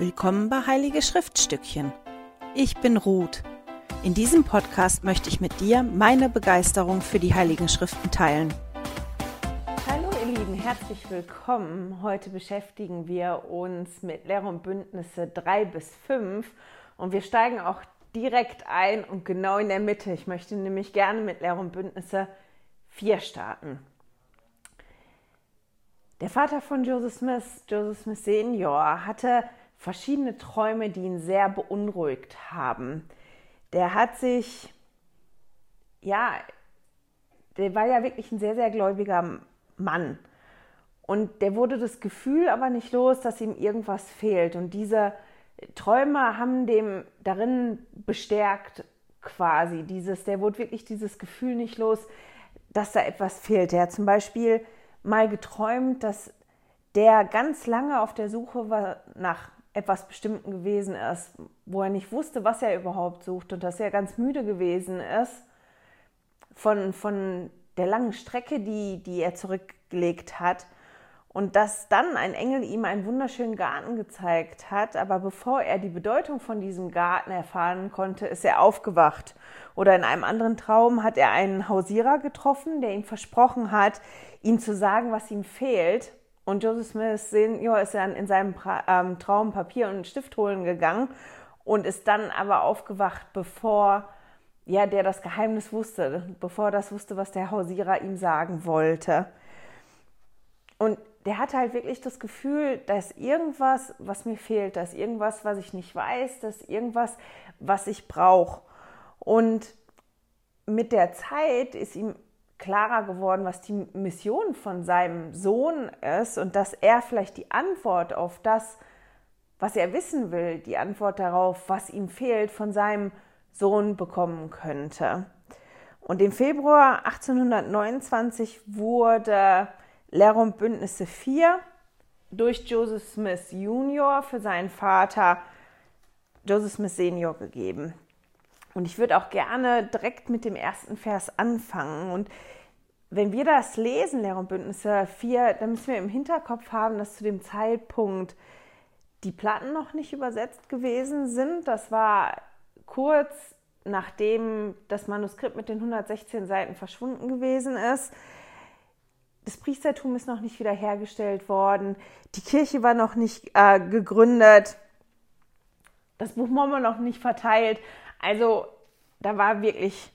Willkommen bei Heilige Schriftstückchen. Ich bin Ruth. In diesem Podcast möchte ich mit dir meine Begeisterung für die Heiligen Schriften teilen. Hallo ihr Lieben, herzlich willkommen. Heute beschäftigen wir uns mit Lehre und Bündnisse 3 bis 5 und wir steigen auch direkt ein und genau in der Mitte. Ich möchte nämlich gerne mit Lehre und Bündnisse 4 starten. Der Vater von Joseph Smith, Joseph Smith Senior, hatte verschiedene Träume, die ihn sehr beunruhigt haben. Der hat sich, ja, der war ja wirklich ein sehr, sehr gläubiger Mann. Und der wurde das Gefühl aber nicht los, dass ihm irgendwas fehlt. Und diese Träume haben dem darin bestärkt, quasi. Dieses, der wurde wirklich dieses Gefühl nicht los, dass da etwas fehlt. Er hat zum Beispiel mal geträumt, dass der ganz lange auf der Suche war nach etwas Bestimmten gewesen ist, wo er nicht wusste, was er überhaupt sucht und dass er ganz müde gewesen ist von, von der langen Strecke, die, die er zurückgelegt hat. Und dass dann ein Engel ihm einen wunderschönen Garten gezeigt hat, aber bevor er die Bedeutung von diesem Garten erfahren konnte, ist er aufgewacht. Oder in einem anderen Traum hat er einen Hausierer getroffen, der ihm versprochen hat, ihm zu sagen, was ihm fehlt. Und Joseph Smith Senior ist dann in seinem ähm, Traum Papier und Stift holen gegangen und ist dann aber aufgewacht, bevor ja, der das Geheimnis wusste, bevor das wusste, was der Hausierer ihm sagen wollte. Und der hatte halt wirklich das Gefühl, dass irgendwas, was mir fehlt, dass irgendwas, was ich nicht weiß, dass irgendwas, was ich brauche. Und mit der Zeit ist ihm klarer geworden, was die Mission von seinem Sohn ist und dass er vielleicht die Antwort auf das, was er wissen will, die Antwort darauf, was ihm fehlt, von seinem Sohn bekommen könnte. Und im Februar 1829 wurde Lehre Bündnisse 4 durch Joseph Smith Jr. für seinen Vater Joseph Smith Senior gegeben. Und ich würde auch gerne direkt mit dem ersten Vers anfangen. Und wenn wir das lesen, Lehre und Bündnisse 4, dann müssen wir im Hinterkopf haben, dass zu dem Zeitpunkt die Platten noch nicht übersetzt gewesen sind. Das war kurz nachdem das Manuskript mit den 116 Seiten verschwunden gewesen ist. Das Priestertum ist noch nicht wiederhergestellt worden. Die Kirche war noch nicht äh, gegründet. Das Buch Mormon noch nicht verteilt. Also da war wirklich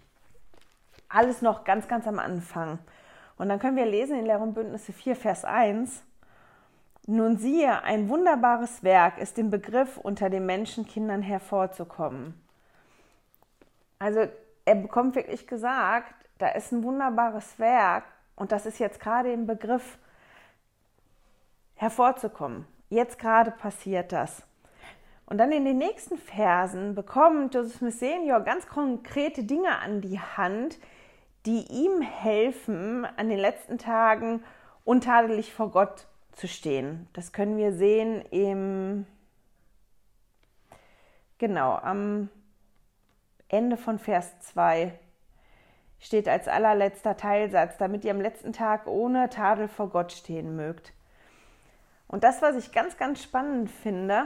alles noch ganz, ganz am Anfang. Und dann können wir lesen in Lehr Bündnisse 4, Vers 1. Nun siehe, ein wunderbares Werk ist im Begriff, unter den Menschenkindern hervorzukommen. Also er bekommt wirklich gesagt, da ist ein wunderbares Werk und das ist jetzt gerade im Begriff hervorzukommen. Jetzt gerade passiert das. Und dann in den nächsten Versen bekommt Joseph Smith Senior ganz konkrete Dinge an die Hand, die ihm helfen, an den letzten Tagen untadelig vor Gott zu stehen. Das können wir sehen im genau am Ende von Vers 2 steht als allerletzter Teilsatz, damit ihr am letzten Tag ohne Tadel vor Gott stehen mögt. Und das, was ich ganz, ganz spannend finde,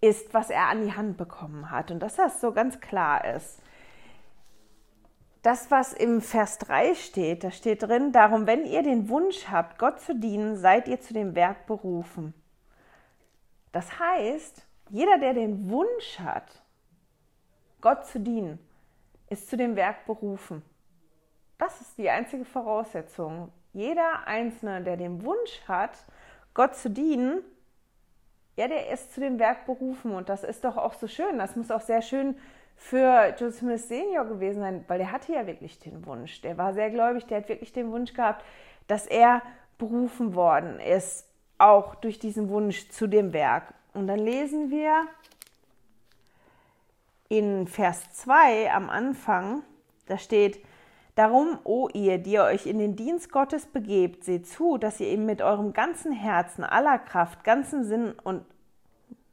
ist, was er an die Hand bekommen hat. Und dass das so ganz klar ist. Das, was im Vers 3 steht, da steht drin, darum, wenn ihr den Wunsch habt, Gott zu dienen, seid ihr zu dem Werk berufen. Das heißt, jeder, der den Wunsch hat, Gott zu dienen, ist zu dem Werk berufen. Das ist die einzige Voraussetzung. Jeder Einzelne, der den Wunsch hat, Gott zu dienen, ja, der ist zu dem Werk berufen und das ist doch auch so schön. Das muss auch sehr schön für Joseph Smith Senior gewesen sein, weil der hatte ja wirklich den Wunsch. Der war sehr gläubig, der hat wirklich den Wunsch gehabt, dass er berufen worden ist, auch durch diesen Wunsch zu dem Werk. Und dann lesen wir in Vers 2 am Anfang, da steht, Darum, o ihr, die ihr euch in den Dienst Gottes begebt, seht zu, dass ihr ihm mit eurem ganzen Herzen, aller Kraft, ganzen Sinn und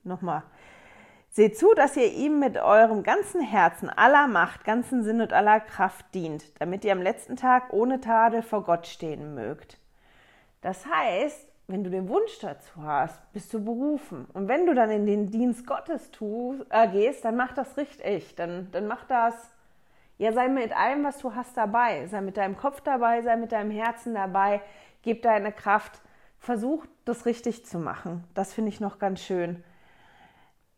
nochmal, seht zu, dass ihr ihm mit eurem ganzen Herzen, aller Macht, ganzen Sinn und aller Kraft dient, damit ihr am letzten Tag ohne Tadel vor Gott stehen mögt. Das heißt, wenn du den Wunsch dazu hast, bist du berufen. Und wenn du dann in den Dienst Gottes tust, äh, gehst, dann mach das richtig. Dann, dann mach das, ja, sei mit allem, was du hast, dabei. Sei mit deinem Kopf dabei, sei mit deinem Herzen dabei. Gib deine Kraft. Versuch, das richtig zu machen. Das finde ich noch ganz schön.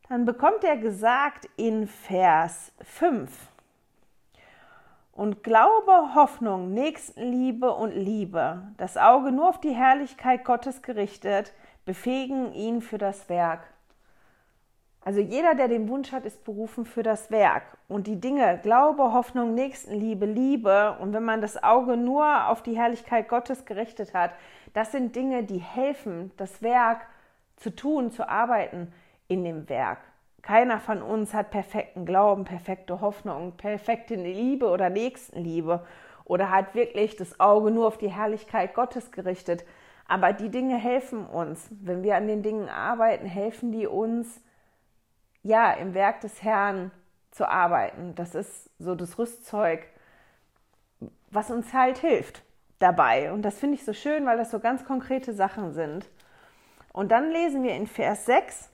Dann bekommt er gesagt in Vers 5, und Glaube, Hoffnung, Nächstenliebe und Liebe, das Auge nur auf die Herrlichkeit Gottes gerichtet, befähigen ihn für das Werk. Also jeder, der den Wunsch hat, ist berufen für das Werk. Und die Dinge Glaube, Hoffnung, Nächstenliebe, Liebe und wenn man das Auge nur auf die Herrlichkeit Gottes gerichtet hat, das sind Dinge, die helfen, das Werk zu tun, zu arbeiten in dem Werk. Keiner von uns hat perfekten Glauben, perfekte Hoffnung, perfekte Liebe oder Nächstenliebe oder hat wirklich das Auge nur auf die Herrlichkeit Gottes gerichtet. Aber die Dinge helfen uns. Wenn wir an den Dingen arbeiten, helfen die uns, ja, im Werk des Herrn zu arbeiten. Das ist so das Rüstzeug, was uns halt hilft dabei. Und das finde ich so schön, weil das so ganz konkrete Sachen sind. Und dann lesen wir in Vers 6,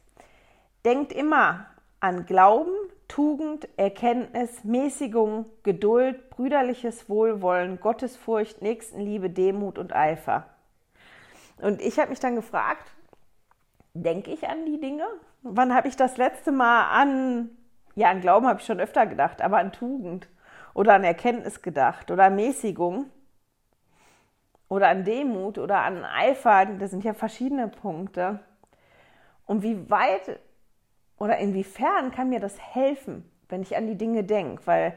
Denkt immer an Glauben, Tugend, Erkenntnis, Mäßigung, Geduld, brüderliches Wohlwollen, Gottesfurcht, Nächstenliebe, Demut und Eifer. Und ich habe mich dann gefragt, denke ich an die Dinge? Wann habe ich das letzte Mal an, ja, an Glauben habe ich schon öfter gedacht, aber an Tugend oder an Erkenntnis gedacht oder an Mäßigung oder an Demut oder an Eifer? Das sind ja verschiedene Punkte. Und wie weit oder inwiefern kann mir das helfen, wenn ich an die Dinge denke? Weil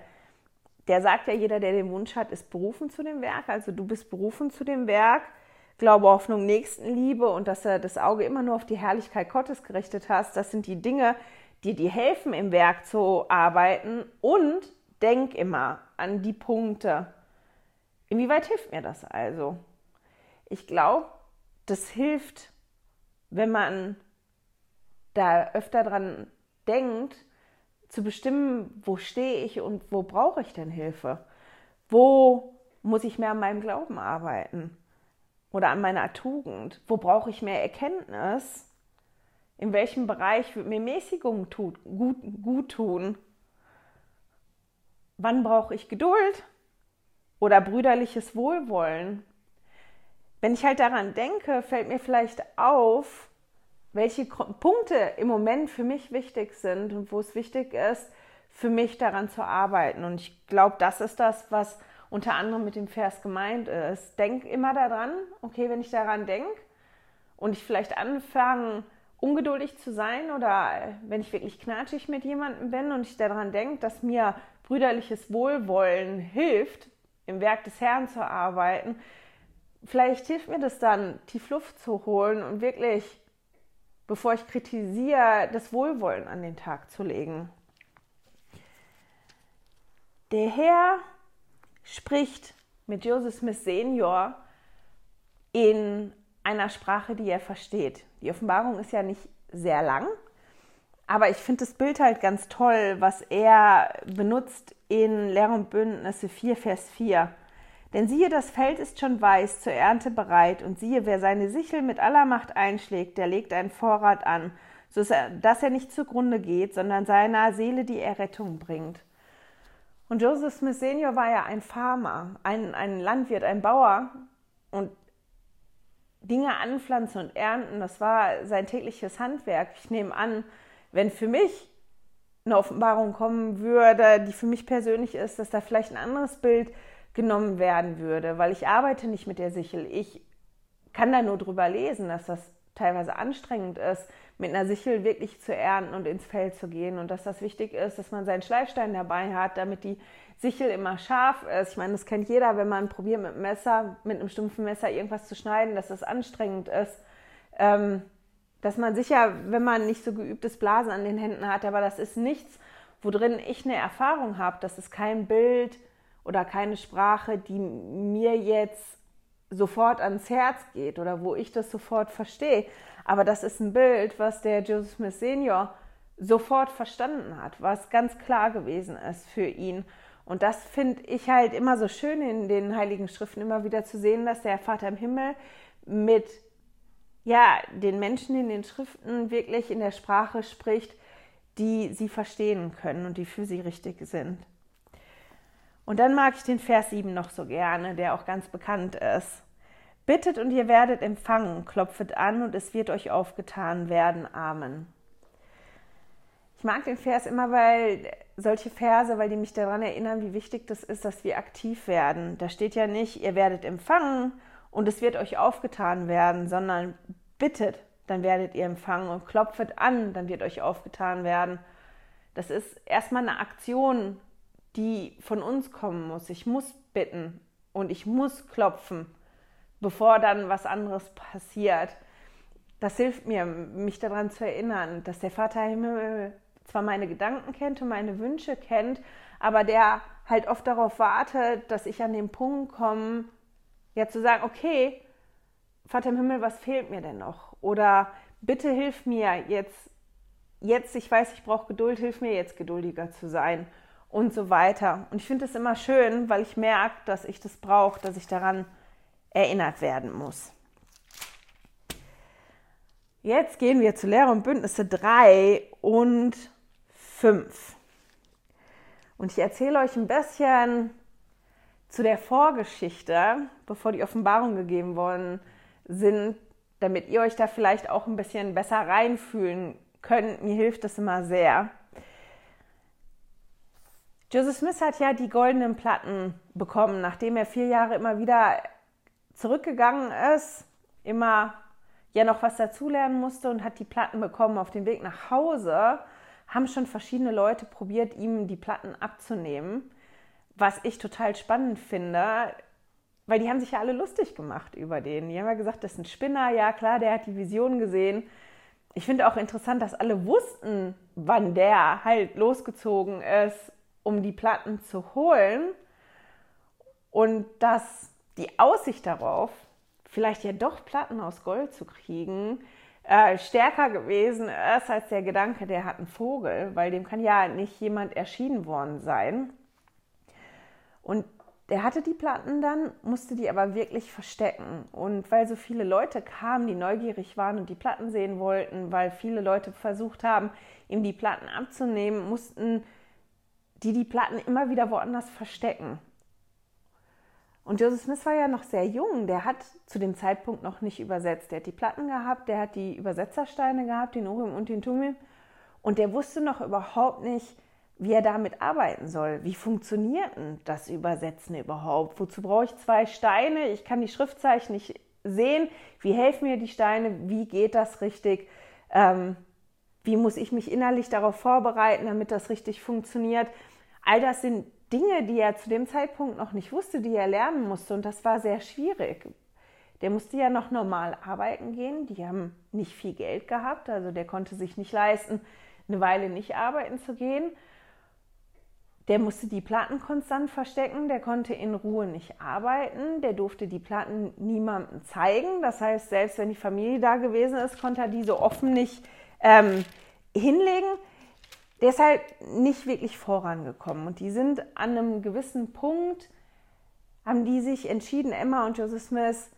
der sagt ja, jeder, der den Wunsch hat, ist berufen zu dem Werk. Also du bist berufen zu dem Werk. Glaube, Hoffnung, Nächstenliebe und dass er das Auge immer nur auf die Herrlichkeit Gottes gerichtet hast. Das sind die Dinge, die dir helfen, im Werk zu arbeiten. Und denk immer an die Punkte. Inwieweit hilft mir das also? Ich glaube, das hilft, wenn man da öfter dran denkt, zu bestimmen, wo stehe ich und wo brauche ich denn Hilfe? Wo muss ich mehr an meinem Glauben arbeiten? Oder an meiner Tugend? Wo brauche ich mehr Erkenntnis? In welchem Bereich wird mir Mäßigung tut, gut, gut tun? Wann brauche ich Geduld? Oder brüderliches Wohlwollen? Wenn ich halt daran denke, fällt mir vielleicht auf, welche Punkte im Moment für mich wichtig sind und wo es wichtig ist, für mich daran zu arbeiten. Und ich glaube, das ist das, was unter anderem mit dem Vers gemeint ist. Denk immer daran, okay, wenn ich daran denke und ich vielleicht anfange, ungeduldig zu sein oder wenn ich wirklich knatschig mit jemandem bin und ich daran denke, dass mir brüderliches Wohlwollen hilft, im Werk des Herrn zu arbeiten, vielleicht hilft mir das dann, tief Luft zu holen und wirklich bevor ich kritisiere, das Wohlwollen an den Tag zu legen. Der Herr spricht mit Joseph Smith Senior in einer Sprache, die er versteht. Die Offenbarung ist ja nicht sehr lang, aber ich finde das Bild halt ganz toll, was er benutzt in Lehr und Bündnisse 4, Vers 4. Denn siehe, das Feld ist schon weiß, zur Ernte bereit, und siehe, wer seine Sichel mit aller Macht einschlägt, der legt einen Vorrat an, so dass er nicht zugrunde geht, sondern seiner Seele die Errettung bringt. Und Joseph Smith Senior war ja ein Farmer, ein, ein Landwirt, ein Bauer und Dinge anpflanzen und ernten, das war sein tägliches Handwerk. Ich nehme an, wenn für mich eine Offenbarung kommen würde, die für mich persönlich ist, dass da vielleicht ein anderes Bild genommen werden würde, weil ich arbeite nicht mit der Sichel. Ich kann da nur drüber lesen, dass das teilweise anstrengend ist, mit einer Sichel wirklich zu ernten und ins Feld zu gehen und dass das wichtig ist, dass man seinen Schleifstein dabei hat, damit die Sichel immer scharf ist. Ich meine, das kennt jeder, wenn man probiert mit einem Messer, mit einem stumpfen Messer irgendwas zu schneiden, dass das anstrengend ist. Ähm, dass man sicher, wenn man nicht so geübtes Blasen an den Händen hat, aber das ist nichts, worin ich eine Erfahrung habe. Das ist kein Bild, oder keine Sprache, die mir jetzt sofort ans Herz geht oder wo ich das sofort verstehe. Aber das ist ein Bild, was der Joseph Smith Senior sofort verstanden hat, was ganz klar gewesen ist für ihn. Und das finde ich halt immer so schön in den Heiligen Schriften immer wieder zu sehen, dass der Vater im Himmel mit ja, den Menschen in den Schriften wirklich in der Sprache spricht, die sie verstehen können und die für sie richtig sind. Und dann mag ich den Vers 7 noch so gerne, der auch ganz bekannt ist. Bittet und ihr werdet empfangen, klopfet an und es wird euch aufgetan werden. Amen. Ich mag den Vers immer, weil solche Verse, weil die mich daran erinnern, wie wichtig das ist, dass wir aktiv werden. Da steht ja nicht, ihr werdet empfangen und es wird euch aufgetan werden, sondern bittet, dann werdet ihr empfangen und klopfet an, dann wird euch aufgetan werden. Das ist erstmal eine Aktion, die von uns kommen muss. Ich muss bitten und ich muss klopfen, bevor dann was anderes passiert. Das hilft mir, mich daran zu erinnern, dass der Vater im Himmel zwar meine Gedanken kennt und meine Wünsche kennt, aber der halt oft darauf wartet, dass ich an den Punkt komme, ja zu sagen, okay, Vater im Himmel, was fehlt mir denn noch? Oder bitte hilf mir jetzt, jetzt, ich weiß, ich brauche Geduld, hilf mir jetzt geduldiger zu sein und so weiter. Und ich finde es immer schön, weil ich merke, dass ich das brauche, dass ich daran erinnert werden muss. Jetzt gehen wir zu Lehre und Bündnisse 3 und 5. Und ich erzähle euch ein bisschen zu der Vorgeschichte, bevor die Offenbarung gegeben worden sind, damit ihr euch da vielleicht auch ein bisschen besser reinfühlen könnt. Mir hilft das immer sehr. Joseph Smith hat ja die goldenen Platten bekommen, nachdem er vier Jahre immer wieder zurückgegangen ist, immer ja noch was dazulernen musste und hat die Platten bekommen. Auf dem Weg nach Hause haben schon verschiedene Leute probiert, ihm die Platten abzunehmen, was ich total spannend finde, weil die haben sich ja alle lustig gemacht über den. Die haben ja gesagt, das ist ein Spinner, ja klar, der hat die Vision gesehen. Ich finde auch interessant, dass alle wussten, wann der halt losgezogen ist, um die Platten zu holen. Und dass die Aussicht darauf, vielleicht ja doch Platten aus Gold zu kriegen, äh, stärker gewesen ist als der Gedanke, der hat einen Vogel, weil dem kann ja nicht jemand erschienen worden sein. Und der hatte die Platten dann, musste die aber wirklich verstecken. Und weil so viele Leute kamen, die neugierig waren und die Platten sehen wollten, weil viele Leute versucht haben, ihm die Platten abzunehmen, mussten die die Platten immer wieder woanders verstecken. Und Joseph Smith war ja noch sehr jung, der hat zu dem Zeitpunkt noch nicht übersetzt. Der hat die Platten gehabt, der hat die Übersetzersteine gehabt, den Urim und den Tumim. Und der wusste noch überhaupt nicht, wie er damit arbeiten soll. Wie funktioniert denn das Übersetzen überhaupt? Wozu brauche ich zwei Steine? Ich kann die Schriftzeichen nicht sehen. Wie helfen mir die Steine? Wie geht das richtig? Ähm, wie muss ich mich innerlich darauf vorbereiten, damit das richtig funktioniert? All das sind Dinge, die er zu dem Zeitpunkt noch nicht wusste, die er lernen musste. Und das war sehr schwierig. Der musste ja noch normal arbeiten gehen. Die haben nicht viel Geld gehabt. Also der konnte sich nicht leisten, eine Weile nicht arbeiten zu gehen. Der musste die Platten konstant verstecken, der konnte in Ruhe nicht arbeiten, der durfte die Platten niemandem zeigen. Das heißt, selbst wenn die Familie da gewesen ist, konnte er diese offen nicht ähm, hinlegen. Der ist halt nicht wirklich vorangekommen. Und die sind an einem gewissen Punkt, haben die sich entschieden, Emma und Joseph Smith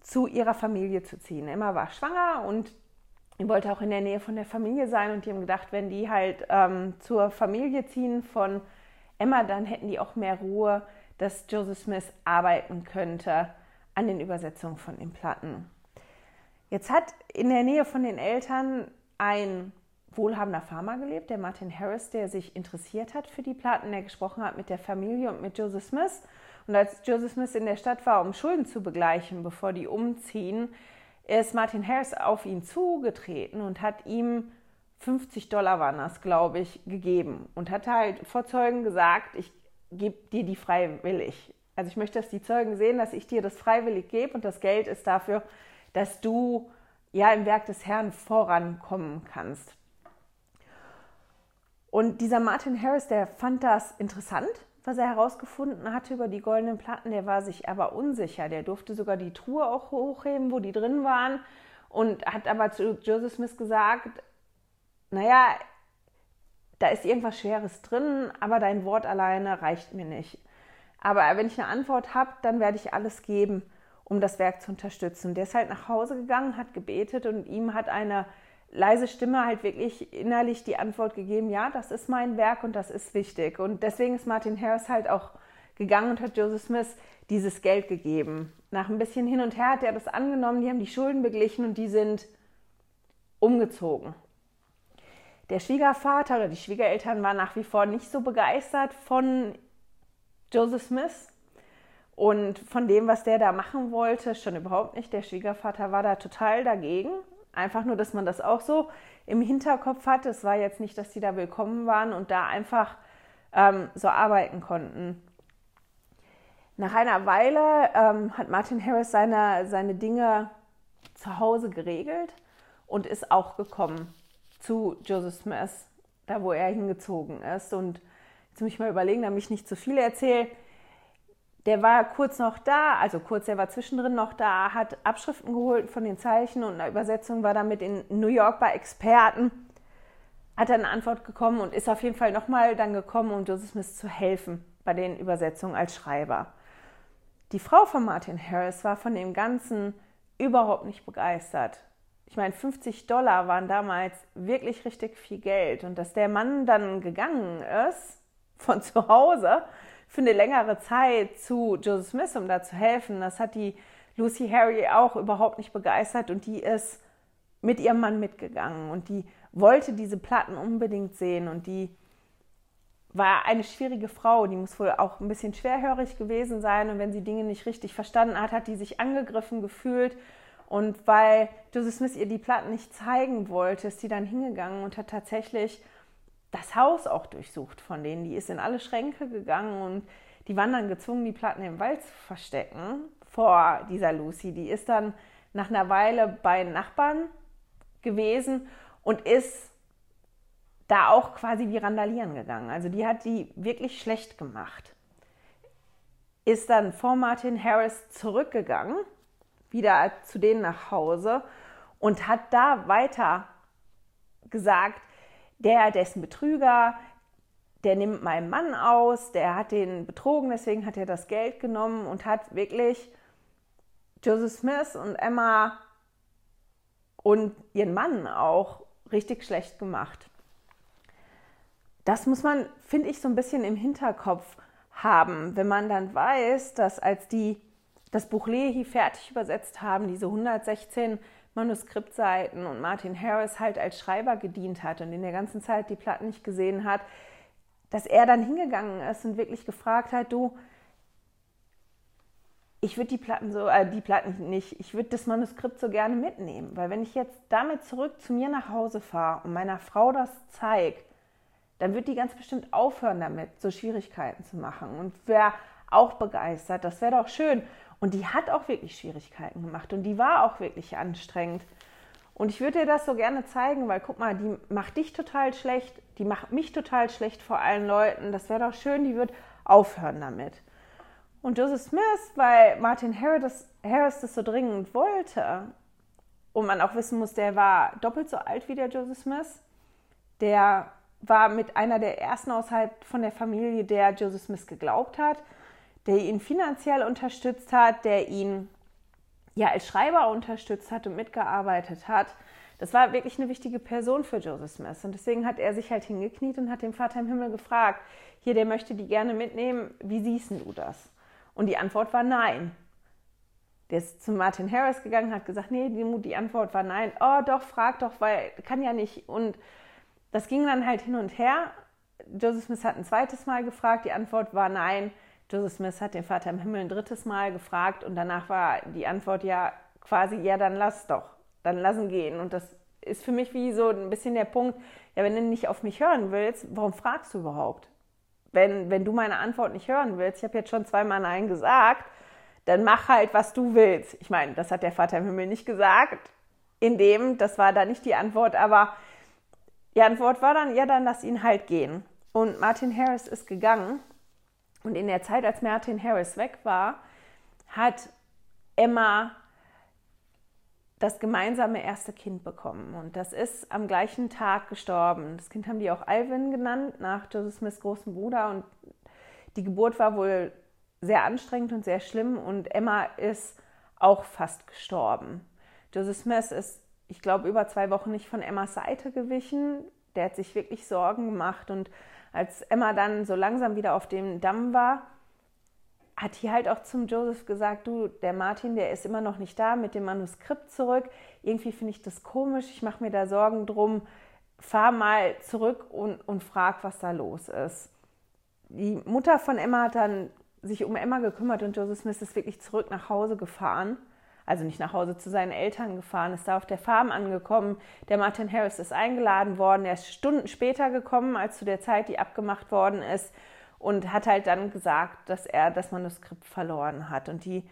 zu ihrer Familie zu ziehen. Emma war schwanger und wollte auch in der Nähe von der Familie sein und die haben gedacht, wenn die halt ähm, zur Familie ziehen von Emma, dann hätten die auch mehr Ruhe, dass Joseph Smith arbeiten könnte an den Übersetzungen von den Platten. Jetzt hat in der Nähe von den Eltern ein wohlhabender Farmer gelebt, der Martin Harris, der sich interessiert hat für die Platten, der gesprochen hat mit der Familie und mit Joseph Smith. Und als Joseph Smith in der Stadt war, um Schulden zu begleichen, bevor die umziehen, ist Martin Harris auf ihn zugetreten und hat ihm 50 Dollar waren das, glaube ich, gegeben und hat halt vor Zeugen gesagt, ich gebe dir die freiwillig. Also ich möchte, dass die Zeugen sehen, dass ich dir das freiwillig gebe und das Geld ist dafür, dass du ja im Werk des Herrn vorankommen kannst. Und dieser Martin Harris, der fand das interessant, was er herausgefunden hatte über die goldenen Platten. Der war sich aber unsicher. Der durfte sogar die Truhe auch hochheben, wo die drin waren. Und hat aber zu Joseph Smith gesagt, naja, da ist irgendwas Schweres drin, aber dein Wort alleine reicht mir nicht. Aber wenn ich eine Antwort habe, dann werde ich alles geben, um das Werk zu unterstützen. Der ist halt nach Hause gegangen, hat gebetet und ihm hat eine leise Stimme halt wirklich innerlich die Antwort gegeben, ja, das ist mein Werk und das ist wichtig. Und deswegen ist Martin Harris halt auch gegangen und hat Joseph Smith dieses Geld gegeben. Nach ein bisschen hin und her hat er das angenommen, die haben die Schulden beglichen und die sind umgezogen. Der Schwiegervater oder die Schwiegereltern waren nach wie vor nicht so begeistert von Joseph Smith und von dem, was der da machen wollte, schon überhaupt nicht. Der Schwiegervater war da total dagegen. Einfach nur, dass man das auch so im Hinterkopf hat. Es war jetzt nicht, dass die da willkommen waren und da einfach ähm, so arbeiten konnten. Nach einer Weile ähm, hat Martin Harris seine, seine Dinge zu Hause geregelt und ist auch gekommen zu Joseph Smith, da wo er hingezogen ist. Und jetzt muss ich mal überlegen, damit ich nicht zu viel erzähle. Der war kurz noch da, also kurz, der war zwischendrin noch da, hat Abschriften geholt von den Zeichen und eine Übersetzung war damit in New York bei Experten. Hat dann eine Antwort gekommen und ist auf jeden Fall nochmal dann gekommen, um Joseph Smith zu helfen bei den Übersetzungen als Schreiber. Die Frau von Martin Harris war von dem Ganzen überhaupt nicht begeistert. Ich meine, 50 Dollar waren damals wirklich richtig viel Geld. Und dass der Mann dann gegangen ist von zu Hause für eine längere Zeit zu Joseph Smith, um da zu helfen, das hat die Lucy Harry auch überhaupt nicht begeistert. Und die ist mit ihrem Mann mitgegangen. Und die wollte diese Platten unbedingt sehen. Und die war eine schwierige Frau, die muss wohl auch ein bisschen schwerhörig gewesen sein und wenn sie Dinge nicht richtig verstanden hat, hat die sich angegriffen gefühlt und weil Joseph Smith ihr die Platten nicht zeigen wollte, ist sie dann hingegangen und hat tatsächlich das Haus auch durchsucht von denen. Die ist in alle Schränke gegangen und die waren dann gezwungen, die Platten im Wald zu verstecken vor dieser Lucy. Die ist dann nach einer Weile bei Nachbarn gewesen und ist da auch quasi wie randalieren gegangen. Also die hat die wirklich schlecht gemacht. Ist dann vor Martin Harris zurückgegangen, wieder zu denen nach Hause und hat da weiter gesagt, der, ein Betrüger, der nimmt meinen Mann aus, der hat den betrogen, deswegen hat er das Geld genommen und hat wirklich Joseph Smith und Emma und ihren Mann auch richtig schlecht gemacht. Das muss man, finde ich, so ein bisschen im Hinterkopf haben, wenn man dann weiß, dass als die das Buch Lehi fertig übersetzt haben, diese 116 Manuskriptseiten und Martin Harris halt als Schreiber gedient hat und in der ganzen Zeit die Platten nicht gesehen hat, dass er dann hingegangen ist und wirklich gefragt hat, du, ich würde die Platten so, äh, die Platten nicht, ich würde das Manuskript so gerne mitnehmen, weil wenn ich jetzt damit zurück zu mir nach Hause fahre und meiner Frau das zeige, dann wird die ganz bestimmt aufhören damit, so Schwierigkeiten zu machen. Und wäre auch begeistert. Das wäre doch schön. Und die hat auch wirklich Schwierigkeiten gemacht und die war auch wirklich anstrengend. Und ich würde dir das so gerne zeigen, weil guck mal, die macht dich total schlecht, die macht mich total schlecht vor allen Leuten. Das wäre doch schön, die wird aufhören damit. Und Joseph Smith, weil Martin Harris, Harris das so dringend wollte, und man auch wissen muss, der war doppelt so alt wie der Joseph Smith, der war mit einer der ersten außerhalb von der Familie, der Joseph Smith geglaubt hat, der ihn finanziell unterstützt hat, der ihn ja als Schreiber unterstützt hat und mitgearbeitet hat. Das war wirklich eine wichtige Person für Joseph Smith. Und deswegen hat er sich halt hingekniet und hat den Vater im Himmel gefragt, hier, der möchte die gerne mitnehmen, wie siehst du das? Und die Antwort war nein. Der ist zu Martin Harris gegangen, hat gesagt, nee, die Antwort war nein. Oh, doch, frag doch, weil kann ja nicht. Und das ging dann halt hin und her. Joseph Smith hat ein zweites Mal gefragt, die Antwort war nein. Joseph Smith hat den Vater im Himmel ein drittes Mal gefragt und danach war die Antwort ja quasi, ja, dann lass doch, dann lassen gehen. Und das ist für mich wie so ein bisschen der Punkt, ja, wenn du nicht auf mich hören willst, warum fragst du überhaupt? Wenn, wenn du meine Antwort nicht hören willst, ich habe jetzt schon zweimal Nein gesagt, dann mach halt, was du willst. Ich meine, das hat der Vater im Himmel nicht gesagt, in dem, das war da nicht die Antwort, aber die Antwort war dann, ja, dann lass ihn halt gehen. Und Martin Harris ist gegangen. Und in der Zeit, als Martin Harris weg war, hat Emma das gemeinsame erste Kind bekommen. Und das ist am gleichen Tag gestorben. Das Kind haben die auch Alvin genannt, nach Joseph Smiths großen Bruder. Und die Geburt war wohl sehr anstrengend und sehr schlimm. Und Emma ist auch fast gestorben. Joseph Smith ist, ich glaube, über zwei Wochen nicht von Emmas Seite gewichen. Der hat sich wirklich Sorgen gemacht. Und als Emma dann so langsam wieder auf dem Damm war, hat die halt auch zum Joseph gesagt, du, der Martin, der ist immer noch nicht da mit dem Manuskript zurück. Irgendwie finde ich das komisch, ich mache mir da Sorgen drum. Fahr mal zurück und, und frag, was da los ist. Die Mutter von Emma hat dann sich um Emma gekümmert und Joseph Smith ist wirklich zurück nach Hause gefahren. Also nicht nach Hause zu seinen Eltern gefahren, ist da auf der Farm angekommen. Der Martin Harris ist eingeladen worden. Er ist Stunden später gekommen, als zu der Zeit, die abgemacht worden ist und hat halt dann gesagt, dass er das Manuskript verloren hat. Und die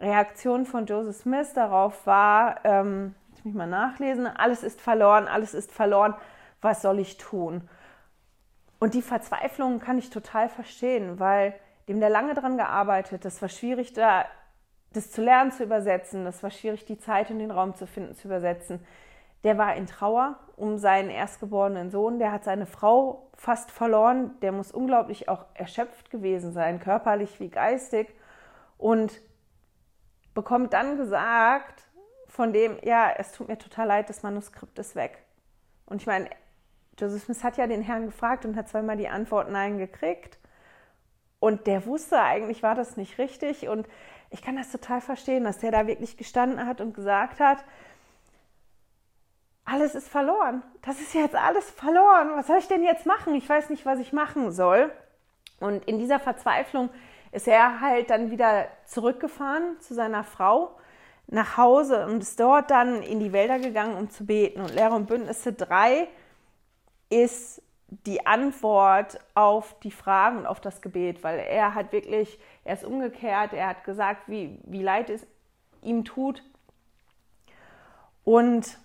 Reaktion von Joseph Smith darauf war, ähm, ich mich mal nachlesen, alles ist verloren, alles ist verloren, was soll ich tun? Und die Verzweiflung kann ich total verstehen, weil dem der lange daran gearbeitet, das war schwierig, da das zu lernen, zu übersetzen, das war schwierig, die Zeit und den Raum zu finden, zu übersetzen. Der war in Trauer um seinen erstgeborenen Sohn, der hat seine Frau fast verloren, der muss unglaublich auch erschöpft gewesen sein, körperlich wie geistig, und bekommt dann gesagt von dem, ja, es tut mir total leid, das Manuskript ist weg. Und ich meine, Joseph Smith hat ja den Herrn gefragt und hat zweimal die Antwort Nein gekriegt. Und der wusste, eigentlich war das nicht richtig. Und ich kann das total verstehen, dass der da wirklich gestanden hat und gesagt hat, alles ist verloren. Das ist jetzt alles verloren. Was soll ich denn jetzt machen? Ich weiß nicht, was ich machen soll. Und in dieser Verzweiflung ist er halt dann wieder zurückgefahren zu seiner Frau nach Hause und ist dort dann in die Wälder gegangen, um zu beten. Und Lehre und Bündnisse 3 ist die Antwort auf die Fragen und auf das Gebet, weil er hat wirklich, er ist umgekehrt, er hat gesagt, wie, wie leid es ihm tut. Und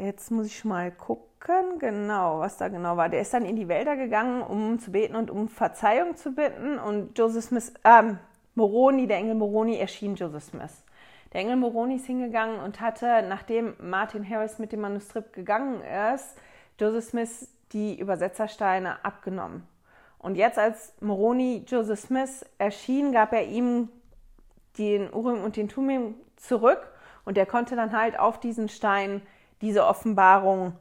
Jetzt muss ich mal gucken, genau, was da genau war. Der ist dann in die Wälder gegangen, um zu beten und um Verzeihung zu bitten. Und Joseph Smith, ähm, Moroni, der Engel Moroni, erschien Joseph Smith. Der Engel Moroni ist hingegangen und hatte, nachdem Martin Harris mit dem Manuskript gegangen ist, Joseph Smith die Übersetzersteine abgenommen. Und jetzt, als Moroni Joseph Smith erschien, gab er ihm den Urim und den Tumim zurück und er konnte dann halt auf diesen Stein diese Offenbarung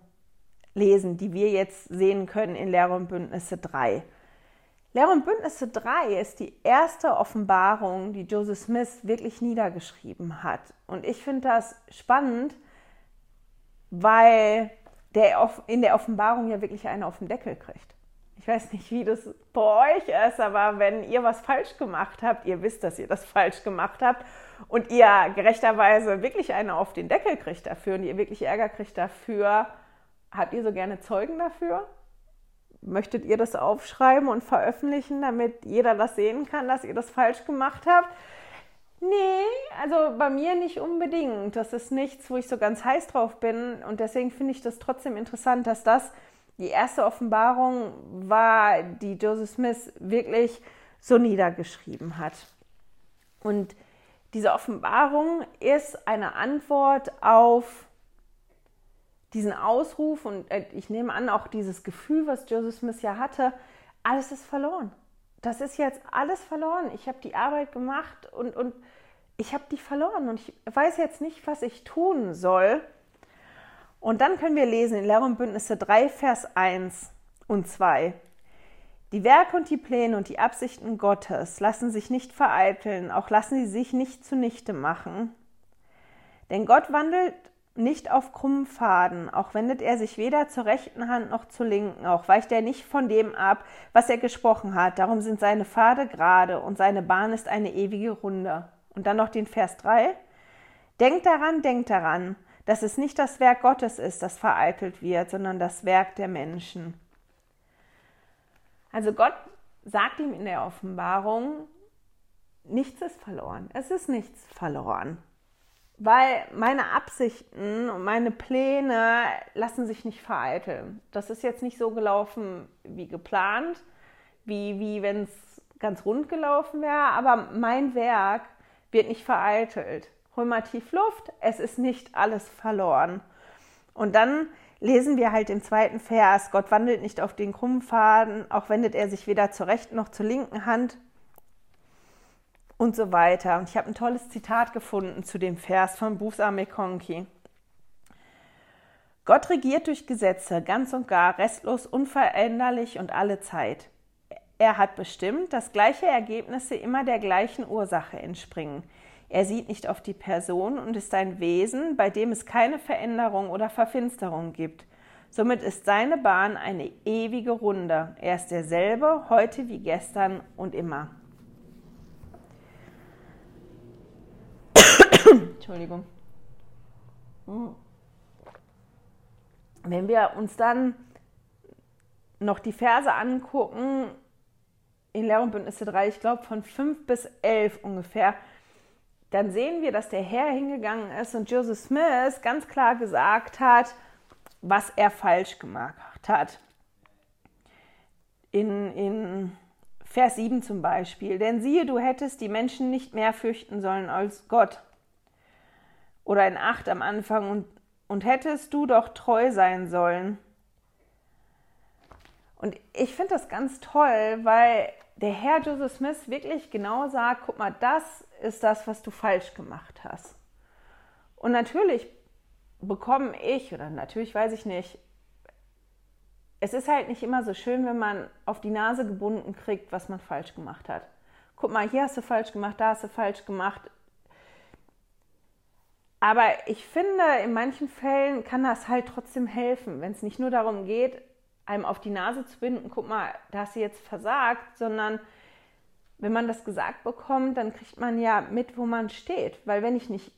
lesen, die wir jetzt sehen können in Lehre und Bündnisse 3. Lehre und Bündnisse 3 ist die erste Offenbarung, die Joseph Smith wirklich niedergeschrieben hat. Und ich finde das spannend, weil der in der Offenbarung ja wirklich einer auf den Deckel kriegt. Ich weiß nicht, wie das bei euch ist, aber wenn ihr was falsch gemacht habt, ihr wisst, dass ihr das falsch gemacht habt und ihr gerechterweise wirklich eine auf den Deckel kriegt dafür und ihr wirklich Ärger kriegt dafür, habt ihr so gerne Zeugen dafür? Möchtet ihr das aufschreiben und veröffentlichen, damit jeder das sehen kann, dass ihr das falsch gemacht habt? Nee, also bei mir nicht unbedingt. Das ist nichts, wo ich so ganz heiß drauf bin. Und deswegen finde ich das trotzdem interessant, dass das die erste Offenbarung war, die Joseph Smith wirklich so niedergeschrieben hat. Und diese Offenbarung ist eine Antwort auf diesen Ausruf und äh, ich nehme an auch dieses Gefühl, was Joseph Smith ja hatte, alles ist verloren. Das ist jetzt alles verloren. Ich habe die Arbeit gemacht und, und ich habe die verloren und ich weiß jetzt nicht, was ich tun soll. Und dann können wir lesen in Lehre und Bündnisse 3, Vers 1 und 2. Die Werke und die Pläne und die Absichten Gottes lassen sich nicht vereiteln, auch lassen sie sich nicht zunichte machen. Denn Gott wandelt nicht auf krummen Pfaden, auch wendet er sich weder zur rechten Hand noch zur linken, auch weicht er nicht von dem ab, was er gesprochen hat. Darum sind seine Pfade gerade und seine Bahn ist eine ewige Runde. Und dann noch den Vers 3. Denkt daran, denkt daran, dass es nicht das Werk Gottes ist, das vereitelt wird, sondern das Werk der Menschen. Also Gott sagt ihm in der Offenbarung, nichts ist verloren. Es ist nichts verloren. Weil meine Absichten und meine Pläne lassen sich nicht vereiteln. Das ist jetzt nicht so gelaufen wie geplant, wie, wie wenn es ganz rund gelaufen wäre, aber mein Werk wird nicht vereitelt hol mal tief Luft, es ist nicht alles verloren. Und dann lesen wir halt den zweiten Vers, Gott wandelt nicht auf den krummen Faden, auch wendet er sich weder zur rechten noch zur linken Hand. Und so weiter. Und ich habe ein tolles Zitat gefunden zu dem Vers von Bruce A. McConkie. Gott regiert durch Gesetze, ganz und gar, restlos, unveränderlich und alle Zeit. Er hat bestimmt, dass gleiche Ergebnisse immer der gleichen Ursache entspringen. Er sieht nicht auf die Person und ist ein Wesen, bei dem es keine Veränderung oder Verfinsterung gibt. Somit ist seine Bahn eine ewige Runde. Er ist derselbe, heute wie gestern und immer. Entschuldigung. Wenn wir uns dann noch die Verse angucken, in Lehr und Bündnisse 3, ich glaube von 5 bis 11 ungefähr, dann sehen wir, dass der Herr hingegangen ist und Joseph Smith ganz klar gesagt hat, was er falsch gemacht hat. In, in Vers 7 zum Beispiel. Denn siehe, du hättest die Menschen nicht mehr fürchten sollen als Gott. Oder in 8 am Anfang. Und, und hättest du doch treu sein sollen. Und ich finde das ganz toll, weil der Herr Joseph Smith wirklich genau sagt, guck mal, das ist das, was du falsch gemacht hast. Und natürlich bekomme ich, oder natürlich weiß ich nicht, es ist halt nicht immer so schön, wenn man auf die Nase gebunden kriegt, was man falsch gemacht hat. Guck mal, hier hast du falsch gemacht, da hast du falsch gemacht. Aber ich finde, in manchen Fällen kann das halt trotzdem helfen, wenn es nicht nur darum geht, einem auf die Nase zu binden, guck mal, da hast du jetzt versagt, sondern wenn man das gesagt bekommt, dann kriegt man ja mit, wo man steht. Weil wenn ich nicht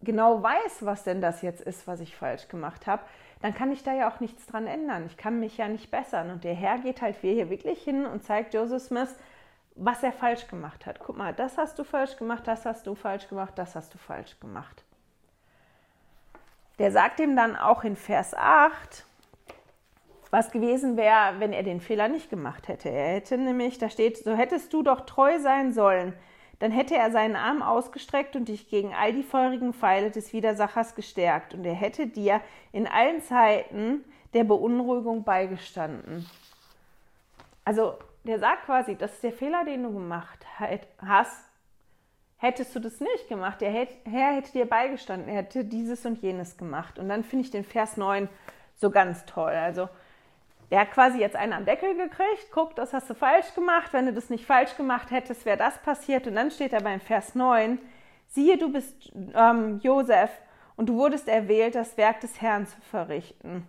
genau weiß, was denn das jetzt ist, was ich falsch gemacht habe, dann kann ich da ja auch nichts dran ändern. Ich kann mich ja nicht bessern. Und der Herr geht halt hier wirklich hin und zeigt Joseph Smith, was er falsch gemacht hat. Guck mal, das hast du falsch gemacht, das hast du falsch gemacht, das hast du falsch gemacht. Der sagt ihm dann auch in Vers 8, was gewesen wäre, wenn er den Fehler nicht gemacht hätte. Er hätte nämlich, da steht, so hättest du doch treu sein sollen. Dann hätte er seinen Arm ausgestreckt und dich gegen all die feurigen Pfeile des Widersachers gestärkt. Und er hätte dir in allen Zeiten der Beunruhigung beigestanden. Also, der sagt quasi, das ist der Fehler, den du gemacht hast. Hättest du das nicht gemacht, der Herr hätte dir beigestanden, er hätte dieses und jenes gemacht. Und dann finde ich den Vers 9 so ganz toll. Also, der hat quasi jetzt einen am Deckel gekriegt, guck, das hast du falsch gemacht, wenn du das nicht falsch gemacht hättest, wäre das passiert. Und dann steht er beim Vers 9, siehe, du bist ähm, Josef und du wurdest erwählt, das Werk des Herrn zu verrichten.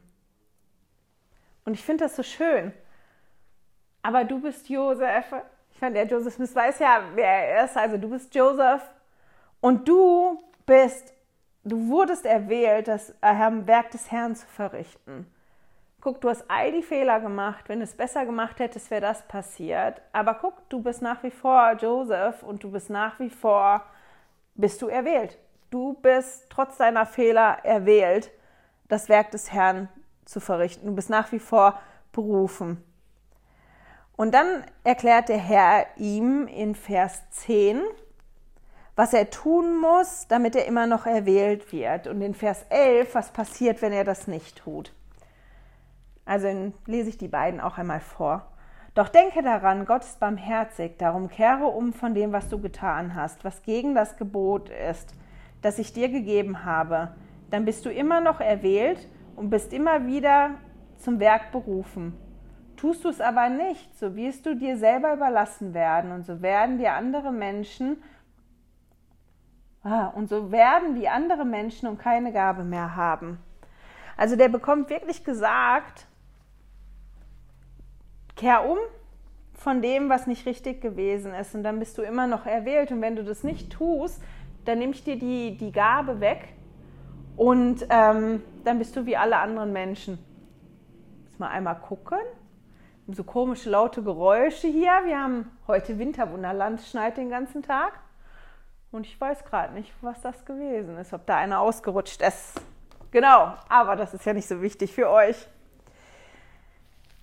Und ich finde das so schön. Aber du bist Josef. Ich fand, der Joseph Smith weiß ja, wer er ist. Also du bist Joseph und du bist, du wurdest erwählt, das äh, Werk des Herrn zu verrichten guck, du hast all die Fehler gemacht. Wenn du es besser gemacht hättest, wäre das passiert. Aber guck, du bist nach wie vor Joseph und du bist nach wie vor, bist du erwählt. Du bist trotz deiner Fehler erwählt, das Werk des Herrn zu verrichten. Du bist nach wie vor berufen. Und dann erklärt der Herr ihm in Vers 10, was er tun muss, damit er immer noch erwählt wird. Und in Vers 11, was passiert, wenn er das nicht tut. Also lese ich die beiden auch einmal vor. Doch denke daran, Gott ist barmherzig, darum kehre um von dem, was du getan hast, was gegen das Gebot ist, das ich dir gegeben habe. Dann bist du immer noch erwählt und bist immer wieder zum Werk berufen. Tust du es aber nicht, so wirst du dir selber überlassen werden und so werden dir andere Menschen ah, und so werden die andere Menschen und keine Gabe mehr haben. Also der bekommt wirklich gesagt, kehr um von dem, was nicht richtig gewesen ist. Und dann bist du immer noch erwählt. Und wenn du das nicht tust, dann nehme ich dir die, die Gabe weg und ähm, dann bist du wie alle anderen Menschen. Jetzt mal einmal gucken. So komische, laute Geräusche hier. Wir haben heute Winterwunderland, schneit den ganzen Tag. Und ich weiß gerade nicht, was das gewesen ist, ob da einer ausgerutscht ist. Genau, aber das ist ja nicht so wichtig für euch.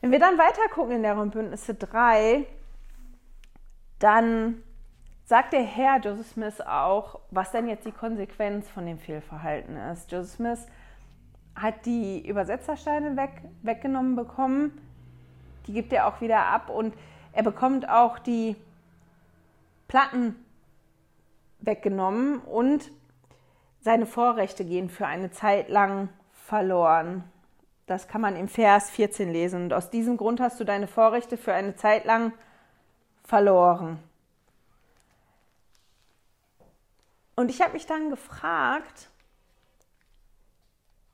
Wenn wir dann weiter gucken in der Bündnisse 3, dann sagt der Herr Joseph Smith auch, was denn jetzt die Konsequenz von dem Fehlverhalten ist. Joseph Smith hat die Übersetzersteine weg, weggenommen bekommen, die gibt er auch wieder ab und er bekommt auch die Platten weggenommen und seine Vorrechte gehen für eine Zeit lang verloren. Das kann man im Vers 14 lesen. Und aus diesem Grund hast du deine Vorrechte für eine Zeit lang verloren. Und ich habe mich dann gefragt,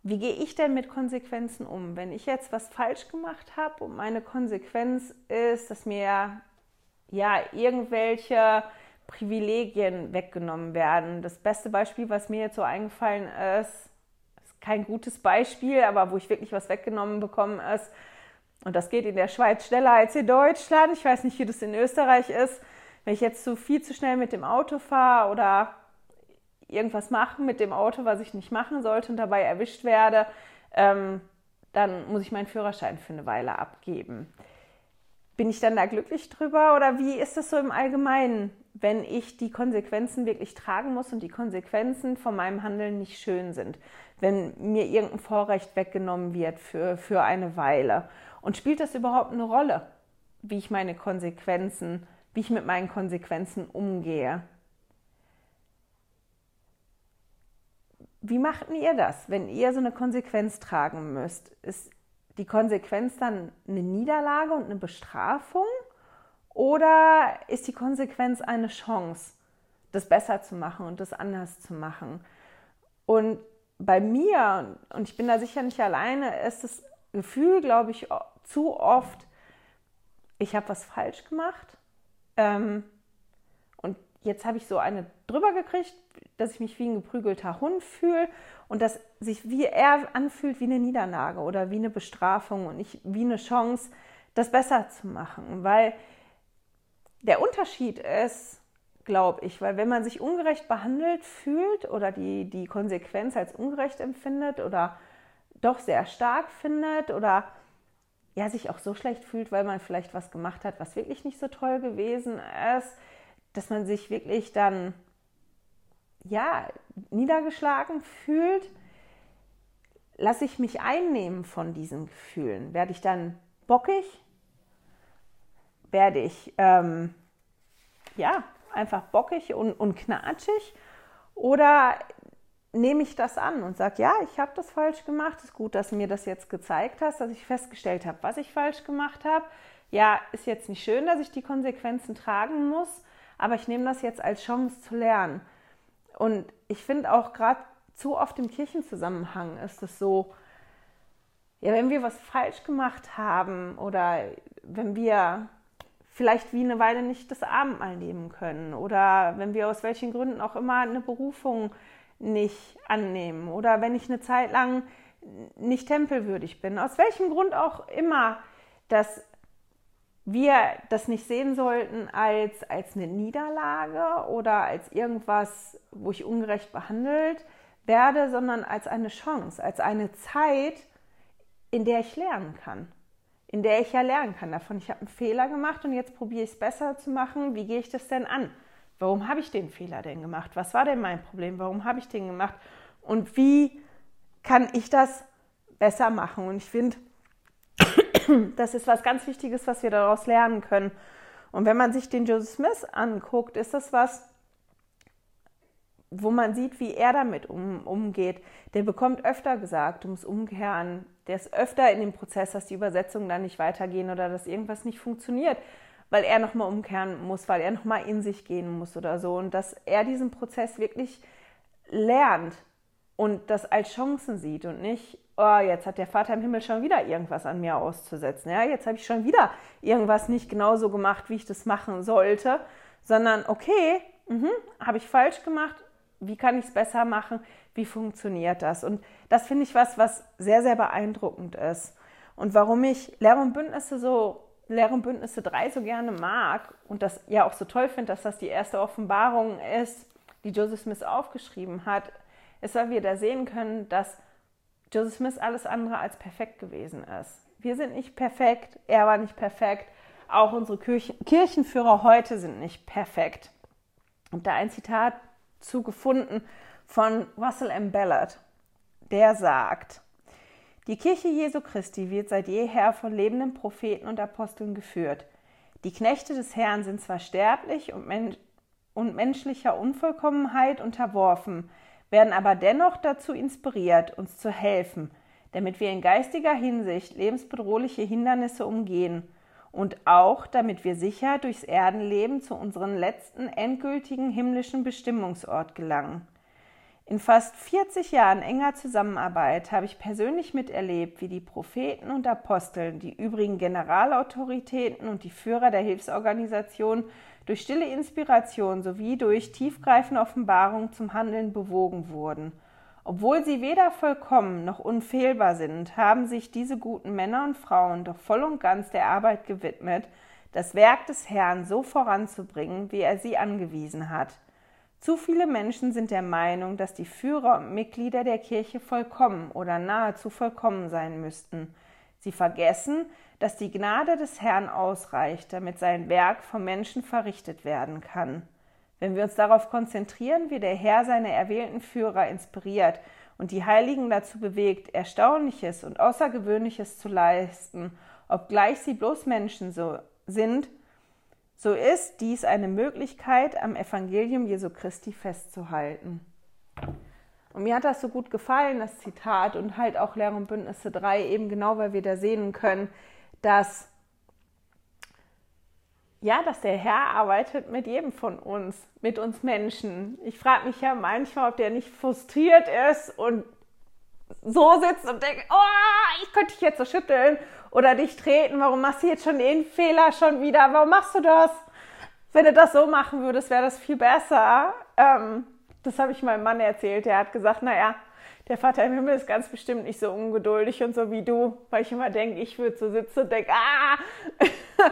wie gehe ich denn mit Konsequenzen um? Wenn ich jetzt was falsch gemacht habe und meine Konsequenz ist, dass mir ja irgendwelche Privilegien weggenommen werden. Das beste Beispiel, was mir jetzt so eingefallen ist, ist kein gutes Beispiel, aber wo ich wirklich was weggenommen bekommen ist. Und das geht in der Schweiz schneller als in Deutschland. Ich weiß nicht, wie das in Österreich ist. Wenn ich jetzt zu viel zu schnell mit dem Auto fahre oder irgendwas mache mit dem Auto, was ich nicht machen sollte und dabei erwischt werde, ähm, dann muss ich meinen Führerschein für eine Weile abgeben. Bin ich dann da glücklich drüber oder wie ist das so im Allgemeinen, wenn ich die Konsequenzen wirklich tragen muss und die Konsequenzen von meinem Handeln nicht schön sind? Wenn mir irgendein Vorrecht weggenommen wird für, für eine Weile? Und spielt das überhaupt eine Rolle, wie ich meine Konsequenzen, wie ich mit meinen Konsequenzen umgehe? Wie macht ihr das, wenn ihr so eine Konsequenz tragen müsst? Ist die Konsequenz dann eine Niederlage und eine Bestrafung? Oder ist die Konsequenz eine Chance, das besser zu machen und das anders zu machen? Und bei mir, und ich bin da sicher nicht alleine, ist das Gefühl, glaube ich, zu oft, ich habe was falsch gemacht. Ähm, und jetzt habe ich so eine drüber gekriegt, dass ich mich wie ein geprügelter Hund fühle und dass sich wie er anfühlt wie eine Niederlage oder wie eine Bestrafung und nicht wie eine Chance, das besser zu machen. Weil der Unterschied ist, glaube ich, weil wenn man sich ungerecht behandelt fühlt oder die, die Konsequenz als ungerecht empfindet oder doch sehr stark findet oder ja, sich auch so schlecht fühlt, weil man vielleicht was gemacht hat, was wirklich nicht so toll gewesen ist, dass man sich wirklich dann ja, niedergeschlagen fühlt, lasse ich mich einnehmen von diesen Gefühlen. Werde ich dann bockig? Werde ich ähm, ja, einfach bockig und, und knatschig? Oder nehme ich das an und sage, ja, ich habe das falsch gemacht. Es ist gut, dass du mir das jetzt gezeigt hast, dass ich festgestellt habe, was ich falsch gemacht habe. Ja, ist jetzt nicht schön, dass ich die Konsequenzen tragen muss, aber ich nehme das jetzt als Chance zu lernen. Und ich finde auch gerade zu oft im Kirchenzusammenhang ist es so, ja, wenn wir was falsch gemacht haben oder wenn wir vielleicht wie eine Weile nicht das Abendmahl nehmen können oder wenn wir aus welchen Gründen auch immer eine Berufung nicht annehmen oder wenn ich eine Zeit lang nicht tempelwürdig bin, aus welchem Grund auch immer, dass wir das nicht sehen sollten als, als eine Niederlage oder als irgendwas, wo ich ungerecht behandelt werde, sondern als eine Chance, als eine Zeit, in der ich lernen kann. In der ich ja lernen kann davon. Ich habe einen Fehler gemacht und jetzt probiere ich es besser zu machen. Wie gehe ich das denn an? Warum habe ich den Fehler denn gemacht? Was war denn mein Problem? Warum habe ich den gemacht? Und wie kann ich das besser machen? Und ich finde, das ist was ganz Wichtiges, was wir daraus lernen können. Und wenn man sich den Joseph Smith anguckt, ist das was, wo man sieht, wie er damit um, umgeht. Der bekommt öfter gesagt, du musst umkehren. Der ist öfter in dem Prozess, dass die Übersetzungen dann nicht weitergehen oder dass irgendwas nicht funktioniert, weil er nochmal umkehren muss, weil er nochmal in sich gehen muss oder so. Und dass er diesen Prozess wirklich lernt und das als Chancen sieht und nicht, oh, jetzt hat der Vater im Himmel schon wieder irgendwas an mir auszusetzen. Ja, jetzt habe ich schon wieder irgendwas nicht genauso gemacht, wie ich das machen sollte, sondern okay, mhm, habe ich falsch gemacht, wie kann ich es besser machen, wie funktioniert das? Und das finde ich was, was sehr, sehr beeindruckend ist. Und warum ich Lehre und Bündnisse so, Lehre und Bündnisse 3 so gerne mag und das ja auch so toll finde, dass das die erste Offenbarung ist, die Joseph Smith aufgeschrieben hat, ist, weil wir da sehen können, dass Joseph Smith alles andere als perfekt gewesen ist. Wir sind nicht perfekt, er war nicht perfekt, auch unsere Kirchen Kirchenführer heute sind nicht perfekt. Und da ein Zitat zu gefunden von Russell M. Ballard, der sagt, die Kirche Jesu Christi wird seit jeher von lebenden Propheten und Aposteln geführt. Die Knechte des Herrn sind zwar sterblich und, men und menschlicher Unvollkommenheit unterworfen, werden aber dennoch dazu inspiriert, uns zu helfen, damit wir in geistiger Hinsicht lebensbedrohliche Hindernisse umgehen und auch damit wir sicher durchs Erdenleben zu unserem letzten endgültigen himmlischen Bestimmungsort gelangen. In fast 40 Jahren enger Zusammenarbeit habe ich persönlich miterlebt, wie die Propheten und Aposteln, die übrigen Generalautoritäten und die Führer der Hilfsorganisation durch stille Inspiration sowie durch tiefgreifende Offenbarung zum Handeln bewogen wurden. Obwohl sie weder vollkommen noch unfehlbar sind, haben sich diese guten Männer und Frauen doch voll und ganz der Arbeit gewidmet, das Werk des Herrn so voranzubringen, wie er sie angewiesen hat. Zu viele Menschen sind der Meinung, dass die Führer und Mitglieder der Kirche vollkommen oder nahezu vollkommen sein müssten. Sie vergessen, dass die Gnade des Herrn ausreicht, damit sein Werk vom Menschen verrichtet werden kann. Wenn wir uns darauf konzentrieren, wie der Herr seine erwählten Führer inspiriert und die Heiligen dazu bewegt, Erstaunliches und Außergewöhnliches zu leisten, obgleich sie bloß Menschen so sind, so ist dies eine Möglichkeit, am Evangelium Jesu Christi festzuhalten. Und mir hat das so gut gefallen, das Zitat, und halt auch Lehre und Bündnisse 3, eben genau, weil wir da sehen können, dass ja, dass der Herr arbeitet mit jedem von uns, mit uns Menschen. Ich frage mich ja manchmal, ob der nicht frustriert ist und so sitzt und denkt, oh, ich könnte dich jetzt so schütteln oder dich treten, warum machst du jetzt schon den Fehler schon wieder, warum machst du das? Wenn du das so machen würdest, wäre das viel besser. Ähm, das habe ich meinem Mann erzählt. Der hat gesagt, naja, der Vater im Himmel ist ganz bestimmt nicht so ungeduldig und so wie du, weil ich immer denke, ich würde so sitzen und denke, ah.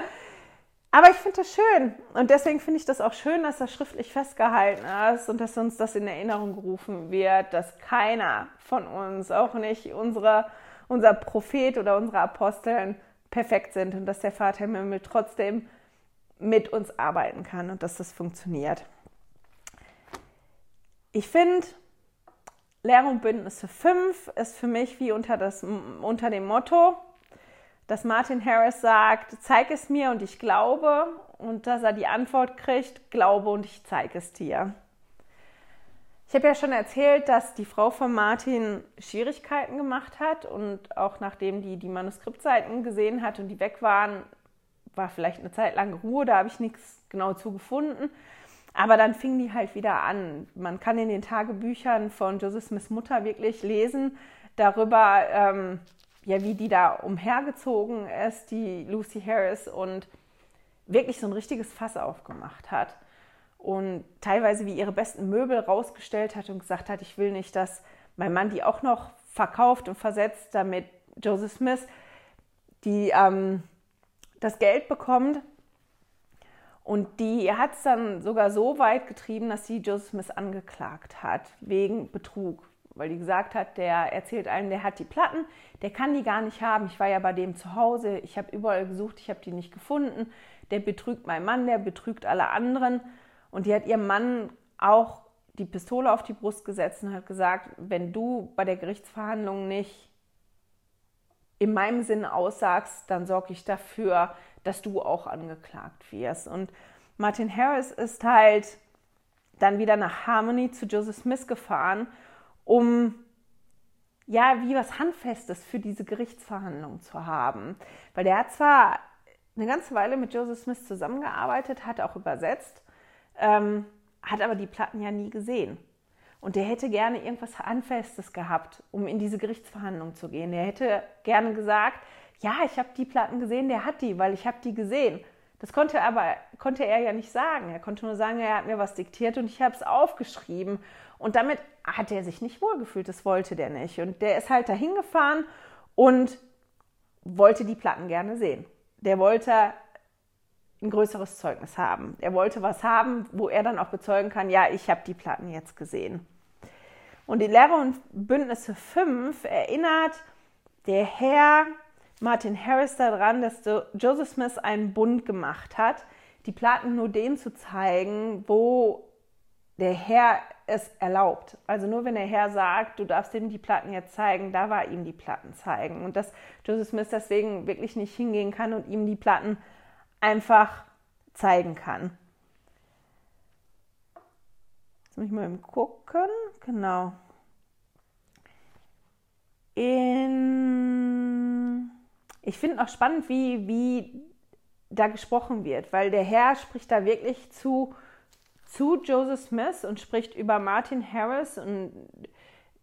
Aber ich finde das schön und deswegen finde ich das auch schön, dass das schriftlich festgehalten ist und dass uns das in Erinnerung gerufen wird, dass keiner von uns, auch nicht unsere unser Prophet oder unsere Aposteln perfekt sind und dass der Vater im Himmel trotzdem mit uns arbeiten kann und dass das funktioniert. Ich finde, Lehre und Bündnisse 5 ist für mich wie unter, das, unter dem Motto, dass Martin Harris sagt, zeig es mir und ich glaube und dass er die Antwort kriegt, glaube und ich zeige es dir. Ich habe ja schon erzählt, dass die Frau von Martin Schwierigkeiten gemacht hat und auch nachdem die die Manuskriptseiten gesehen hat und die weg waren, war vielleicht eine Zeit lang Ruhe, da habe ich nichts genau zu gefunden. Aber dann fing die halt wieder an. Man kann in den Tagebüchern von Joseph Smiths Mutter wirklich lesen darüber, ähm, ja, wie die da umhergezogen ist, die Lucy Harris, und wirklich so ein richtiges Fass aufgemacht hat und teilweise wie ihre besten Möbel rausgestellt hat und gesagt hat, ich will nicht, dass mein Mann die auch noch verkauft und versetzt, damit Joseph Smith die, ähm, das Geld bekommt. Und die hat es dann sogar so weit getrieben, dass sie Joseph Smith angeklagt hat wegen Betrug. Weil die gesagt hat, der erzählt einem, der hat die Platten, der kann die gar nicht haben. Ich war ja bei dem zu Hause, ich habe überall gesucht, ich habe die nicht gefunden. Der betrügt meinen Mann, der betrügt alle anderen. Und die hat ihrem Mann auch die Pistole auf die Brust gesetzt und hat gesagt, wenn du bei der Gerichtsverhandlung nicht in meinem Sinne aussagst, dann sorge ich dafür, dass du auch angeklagt wirst. Und Martin Harris ist halt dann wieder nach Harmony zu Joseph Smith gefahren, um ja, wie was Handfestes für diese Gerichtsverhandlung zu haben. Weil der hat zwar eine ganze Weile mit Joseph Smith zusammengearbeitet, hat auch übersetzt, ähm, hat aber die Platten ja nie gesehen. Und der hätte gerne irgendwas Handfestes gehabt, um in diese Gerichtsverhandlung zu gehen. Der hätte gerne gesagt, ja, ich habe die Platten gesehen, der hat die, weil ich habe die gesehen. Das konnte aber konnte er ja nicht sagen. Er konnte nur sagen, er hat mir was diktiert und ich habe es aufgeschrieben. Und damit hat er sich nicht wohlgefühlt. Das wollte der nicht. Und der ist halt dahin gefahren und wollte die Platten gerne sehen. Der wollte ein größeres Zeugnis haben. Er wollte was haben, wo er dann auch bezeugen kann, ja, ich habe die Platten jetzt gesehen. Und in Lehre und Bündnisse 5 erinnert der Herr Martin Harris daran, dass Joseph Smith einen Bund gemacht hat, die Platten nur denen zu zeigen, wo der Herr es erlaubt. Also nur wenn der Herr sagt, du darfst ihm die Platten jetzt zeigen, da war ihm die Platten zeigen. Und dass Joseph Smith deswegen wirklich nicht hingehen kann und ihm die Platten einfach zeigen kann. muss ich mal gucken. Genau. In, ich finde auch spannend, wie, wie da gesprochen wird, weil der Herr spricht da wirklich zu, zu Joseph Smith und spricht über Martin Harris und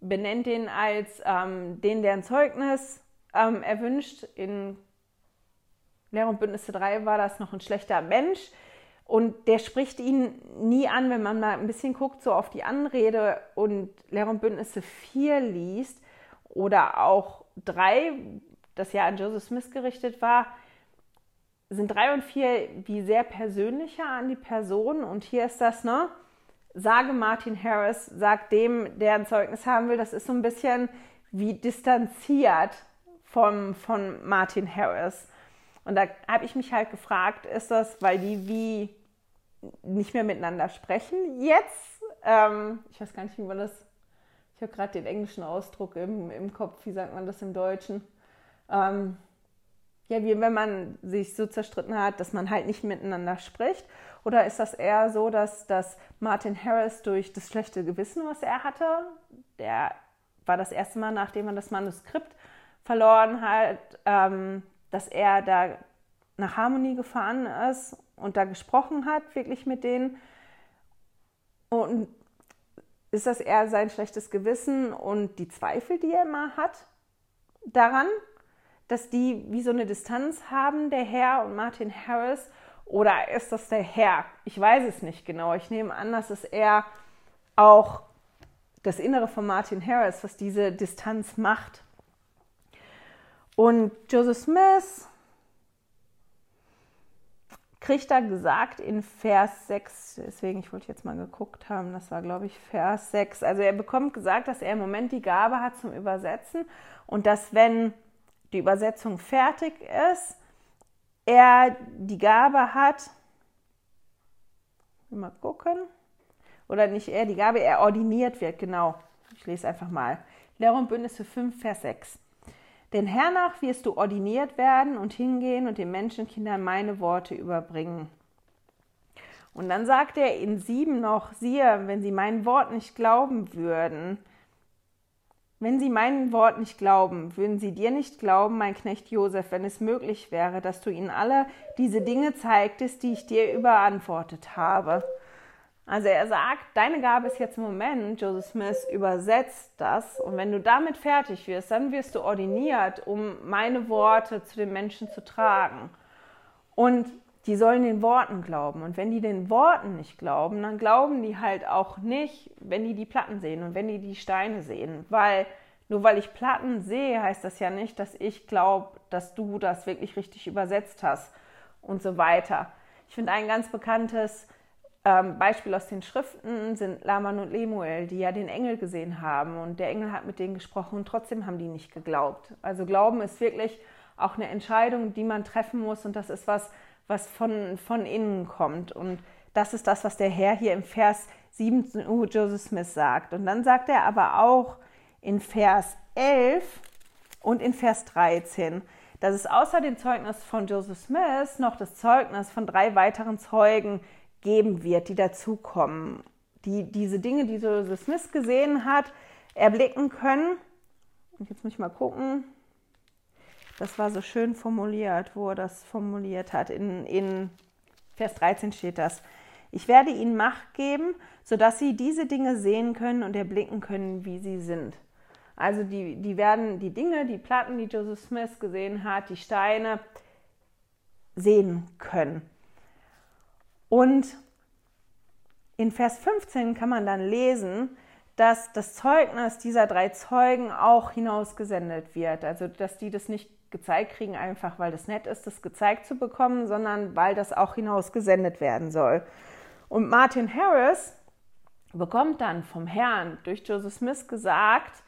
benennt ihn als ähm, den, der ein Zeugnis ähm, erwünscht. In Lehre und Bündnisse 3 war das noch ein schlechter Mensch. Und der spricht ihn nie an, wenn man mal ein bisschen guckt, so auf die Anrede und Lehre und Bündnisse 4 liest oder auch 3, das ja an Joseph Smith gerichtet war, sind 3 und 4 wie sehr persönlicher an die Person. Und hier ist das, ne? Sage Martin Harris, sag dem, der ein Zeugnis haben will, das ist so ein bisschen wie distanziert vom, von Martin Harris. Und da habe ich mich halt gefragt, ist das, weil die wie nicht mehr miteinander sprechen jetzt? Ähm, ich weiß gar nicht, wie man das. Ich habe gerade den englischen Ausdruck im, im Kopf. Wie sagt man das im Deutschen? Ähm, ja, wie wenn man sich so zerstritten hat, dass man halt nicht miteinander spricht? Oder ist das eher so, dass, dass Martin Harris durch das schlechte Gewissen, was er hatte, der war das erste Mal, nachdem er das Manuskript verloren hat, ähm, dass er da nach Harmonie gefahren ist und da gesprochen hat, wirklich mit denen. Und ist das eher sein schlechtes Gewissen und die Zweifel, die er immer hat daran, dass die wie so eine Distanz haben, der Herr und Martin Harris? Oder ist das der Herr? Ich weiß es nicht genau. Ich nehme an, dass es eher auch das Innere von Martin Harris, was diese Distanz macht. Und Joseph Smith kriegt da gesagt in Vers 6, deswegen, ich wollte jetzt mal geguckt haben, das war, glaube ich, Vers 6. Also er bekommt gesagt, dass er im Moment die Gabe hat zum Übersetzen und dass, wenn die Übersetzung fertig ist, er die Gabe hat, mal gucken, oder nicht er die Gabe, er ordiniert wird, genau. Ich lese einfach mal. Lehre und Bündnisse 5, Vers 6. Denn hernach wirst du ordiniert werden und hingehen und den Menschenkindern meine Worte überbringen. Und dann sagt er in sieben noch, siehe, wenn sie mein Wort nicht glauben würden, wenn sie meinen Wort nicht glauben, würden sie dir nicht glauben, mein Knecht Josef, wenn es möglich wäre, dass du ihnen alle diese Dinge zeigtest, die ich dir überantwortet habe. Also er sagt, deine Gabe ist jetzt im Moment, Joseph Smith übersetzt das und wenn du damit fertig wirst, dann wirst du ordiniert, um meine Worte zu den Menschen zu tragen. Und die sollen den Worten glauben. Und wenn die den Worten nicht glauben, dann glauben die halt auch nicht, wenn die die Platten sehen und wenn die die Steine sehen. Weil nur weil ich Platten sehe, heißt das ja nicht, dass ich glaube, dass du das wirklich richtig übersetzt hast und so weiter. Ich finde ein ganz bekanntes ähm, Beispiel aus den Schriften sind Laman und Lemuel, die ja den Engel gesehen haben und der Engel hat mit denen gesprochen und trotzdem haben die nicht geglaubt. Also Glauben ist wirklich auch eine Entscheidung, die man treffen muss und das ist was, was von, von innen kommt. Und das ist das, was der Herr hier im Vers 17 uh, Joseph Smith sagt. Und dann sagt er aber auch in Vers 11 und in Vers 13, dass es außer dem Zeugnis von Joseph Smith noch das Zeugnis von drei weiteren Zeugen geben wird, die dazukommen, die diese Dinge, die Joseph Smith gesehen hat, erblicken können. Und jetzt muss ich mal gucken. Das war so schön formuliert, wo er das formuliert hat. In, in Vers 13 steht das. Ich werde ihnen Macht geben, sodass sie diese Dinge sehen können und erblicken können, wie sie sind. Also die, die werden die Dinge, die Platten, die Joseph Smith gesehen hat, die Steine sehen können. Und in Vers 15 kann man dann lesen, dass das Zeugnis dieser drei Zeugen auch hinausgesendet wird. Also, dass die das nicht gezeigt kriegen, einfach weil das nett ist, das gezeigt zu bekommen, sondern weil das auch hinausgesendet werden soll. Und Martin Harris bekommt dann vom Herrn durch Joseph Smith gesagt,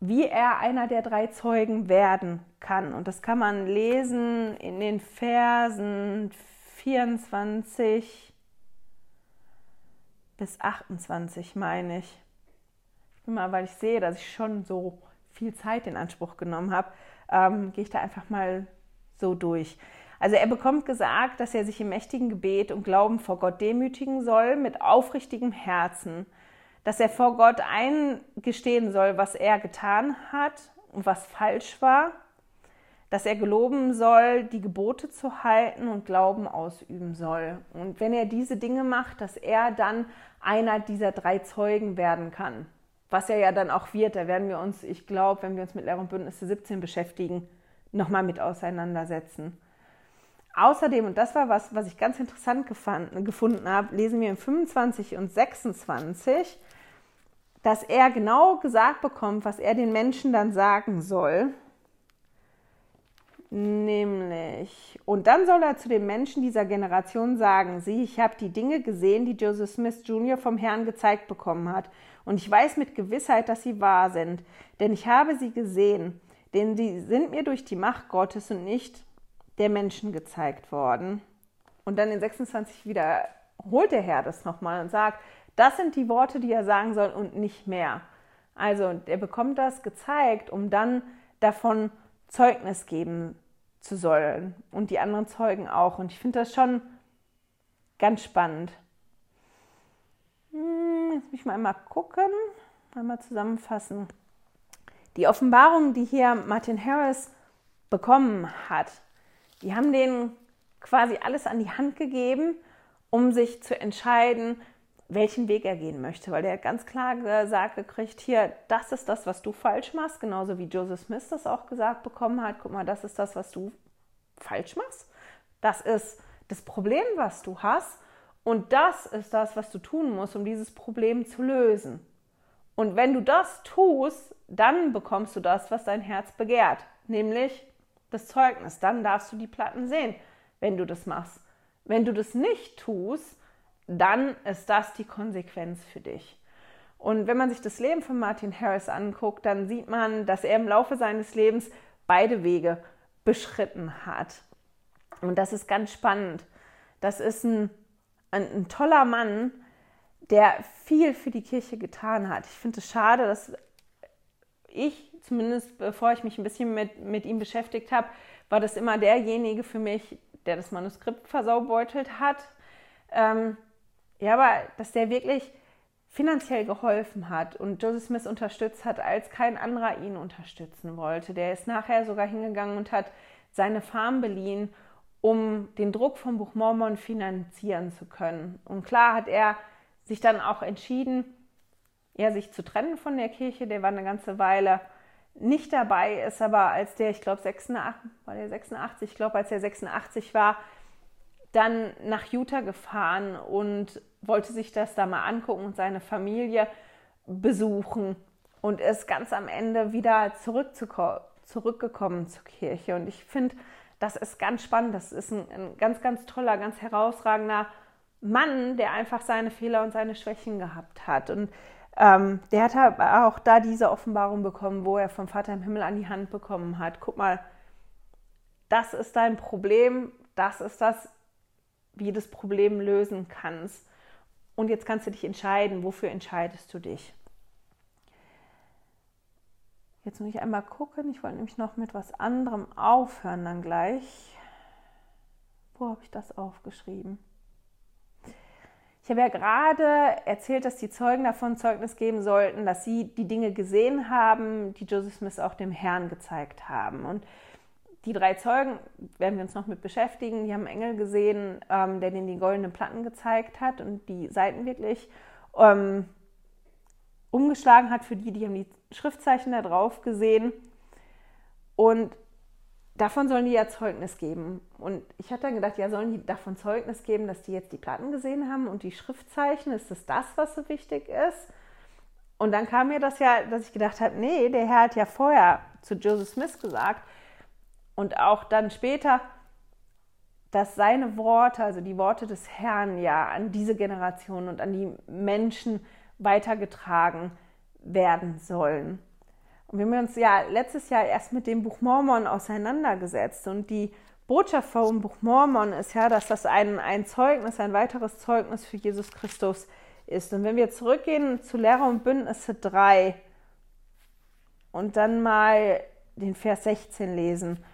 wie er einer der drei Zeugen werden kann. Und das kann man lesen in den Versen 24 bis 28, meine ich. Mal, weil ich sehe, dass ich schon so viel Zeit in Anspruch genommen habe, ähm, gehe ich da einfach mal so durch. Also er bekommt gesagt, dass er sich im mächtigen Gebet und Glauben vor Gott demütigen soll mit aufrichtigem Herzen, dass er vor Gott eingestehen soll, was er getan hat und was falsch war, dass er geloben soll, die Gebote zu halten und Glauben ausüben soll. Und wenn er diese Dinge macht, dass er dann einer dieser drei Zeugen werden kann. Was er ja dann auch wird, da werden wir uns, ich glaube, wenn wir uns mit Lehre und Bündnisse 17 beschäftigen, nochmal mit auseinandersetzen. Außerdem, und das war was, was ich ganz interessant gefunden habe, lesen wir in 25 und 26, dass er genau gesagt bekommt, was er den Menschen dann sagen soll. Nämlich, und dann soll er zu den Menschen dieser Generation sagen, sieh, ich habe die Dinge gesehen, die Joseph Smith Jr. vom Herrn gezeigt bekommen hat. Und ich weiß mit Gewissheit, dass sie wahr sind, denn ich habe sie gesehen, denn sie sind mir durch die Macht Gottes und nicht der Menschen gezeigt worden. Und dann in 26 wiederholt der Herr das nochmal und sagt, das sind die Worte, die er sagen soll und nicht mehr. Also er bekommt das gezeigt, um dann davon Zeugnis geben zu sollen und die anderen Zeugen auch. Und ich finde das schon ganz spannend. Jetzt muss ich mal einmal gucken, einmal zusammenfassen. Die Offenbarung, die hier Martin Harris bekommen hat, die haben denen quasi alles an die Hand gegeben, um sich zu entscheiden, welchen Weg er gehen möchte, weil der ganz klar gesagt gekriegt, hier, das ist das, was du falsch machst, genauso wie Joseph Smith das auch gesagt bekommen hat, guck mal, das ist das, was du falsch machst, das ist das Problem, was du hast und das ist das, was du tun musst, um dieses Problem zu lösen. Und wenn du das tust, dann bekommst du das, was dein Herz begehrt, nämlich das Zeugnis. Dann darfst du die Platten sehen, wenn du das machst. Wenn du das nicht tust, dann ist das die Konsequenz für dich. Und wenn man sich das Leben von Martin Harris anguckt, dann sieht man, dass er im Laufe seines Lebens beide Wege beschritten hat. Und das ist ganz spannend. Das ist ein, ein, ein toller Mann, der viel für die Kirche getan hat. Ich finde es schade, dass ich, zumindest bevor ich mich ein bisschen mit, mit ihm beschäftigt habe, war das immer derjenige für mich, der das Manuskript versaubeutelt hat. Ähm, ja, aber dass der wirklich finanziell geholfen hat und Joseph Smith unterstützt hat, als kein anderer ihn unterstützen wollte. Der ist nachher sogar hingegangen und hat seine Farm beliehen, um den Druck vom Buch Mormon finanzieren zu können. Und klar hat er sich dann auch entschieden, ja, sich zu trennen von der Kirche. Der war eine ganze Weile nicht dabei, ist aber als der, ich glaube, 86, war der 86, ich glaube, als er 86 war, dann nach Utah gefahren und wollte sich das da mal angucken und seine Familie besuchen und ist ganz am Ende wieder zurückgekommen zur Kirche. Und ich finde, das ist ganz spannend. Das ist ein, ein, ganz, ganz toller, ganz herausragender Mann, der einfach seine Fehler und seine Schwächen gehabt hat. Und ähm, der hat auch da diese Offenbarung bekommen, wo er vom Vater im Himmel an die Hand bekommen hat. Guck mal, das ist dein Problem, das ist das, wie du das Problem lösen kannst. Und jetzt kannst du dich entscheiden, wofür entscheidest du dich. Jetzt muss ich einmal gucken. Ich wollte nämlich noch mit was anderem aufhören dann gleich. Wo habe ich das aufgeschrieben? Ich habe ja gerade erzählt, dass die Zeugen davon Zeugnis geben sollten, dass sie die Dinge gesehen haben, die Joseph Smith auch dem Herrn gezeigt haben. Und die drei Zeugen werden wir uns noch mit beschäftigen. Die haben Engel gesehen, ähm, der denen die goldenen Platten gezeigt hat und die Seiten wirklich ähm, umgeschlagen hat. Für die, die haben die Schriftzeichen da drauf gesehen. Und davon sollen die ja Zeugnis geben. Und ich hatte dann gedacht, ja, sollen die davon Zeugnis geben, dass die jetzt die Platten gesehen haben und die Schriftzeichen? Ist das das, was so wichtig ist? Und dann kam mir das ja, dass ich gedacht habe, nee, der Herr hat ja vorher zu Joseph Smith gesagt, und auch dann später, dass seine Worte, also die Worte des Herrn ja an diese Generation und an die Menschen weitergetragen werden sollen. Und wir haben uns ja letztes Jahr erst mit dem Buch Mormon auseinandergesetzt und die Botschaft vom Buch Mormon ist ja, dass das ein, ein Zeugnis, ein weiteres Zeugnis für Jesus Christus ist. Und wenn wir zurückgehen zu Lehrer und Bündnisse 3 und dann mal den Vers 16 lesen,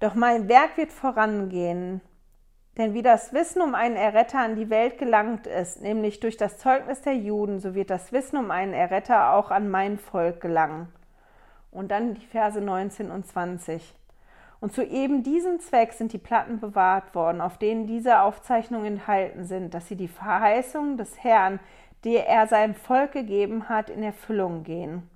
Doch mein Werk wird vorangehen. Denn wie das Wissen um einen Erretter an die Welt gelangt ist, nämlich durch das Zeugnis der Juden, so wird das Wissen um einen Erretter auch an mein Volk gelangen. Und dann die Verse 19 und 20. Und zu eben diesem Zweck sind die Platten bewahrt worden, auf denen diese Aufzeichnungen enthalten sind, dass sie die Verheißung des Herrn, die er seinem Volk gegeben hat, in Erfüllung gehen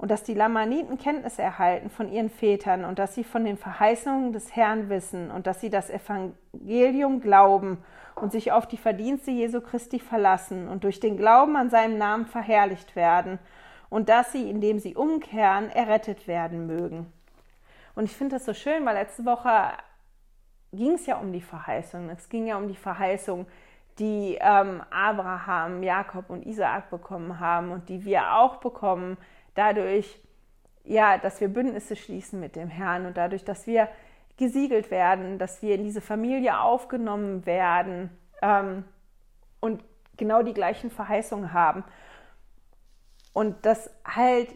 und dass die Lamaniten Kenntnis erhalten von ihren Vätern und dass sie von den Verheißungen des Herrn wissen und dass sie das Evangelium glauben und sich auf die Verdienste Jesu Christi verlassen und durch den Glauben an seinem Namen verherrlicht werden und dass sie, indem sie umkehren, errettet werden mögen. Und ich finde das so schön, weil letzte Woche ging es ja um die Verheißung. Es ging ja um die Verheißung, die ähm, Abraham, Jakob und Isaak bekommen haben und die wir auch bekommen dadurch, ja, dass wir Bündnisse schließen mit dem Herrn und dadurch, dass wir gesiegelt werden, dass wir in diese Familie aufgenommen werden ähm, und genau die gleichen Verheißungen haben. Und dass halt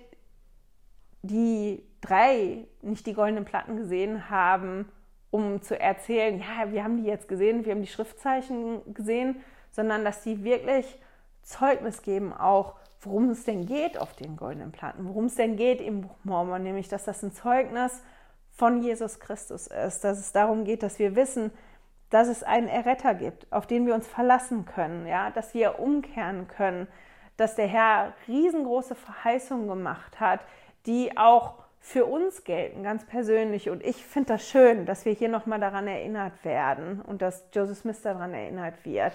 die drei nicht die goldenen Platten gesehen haben, um zu erzählen, ja, wir haben die jetzt gesehen, wir haben die Schriftzeichen gesehen, sondern dass sie wirklich Zeugnis geben auch worum es denn geht auf den goldenen Platten, worum es denn geht im Buch Mormon, nämlich dass das ein Zeugnis von Jesus Christus ist, dass es darum geht, dass wir wissen, dass es einen Erretter gibt, auf den wir uns verlassen können, ja, dass wir umkehren können, dass der Herr riesengroße Verheißungen gemacht hat, die auch für uns gelten, ganz persönlich. Und ich finde das schön, dass wir hier nochmal daran erinnert werden und dass Joseph Smith daran erinnert wird.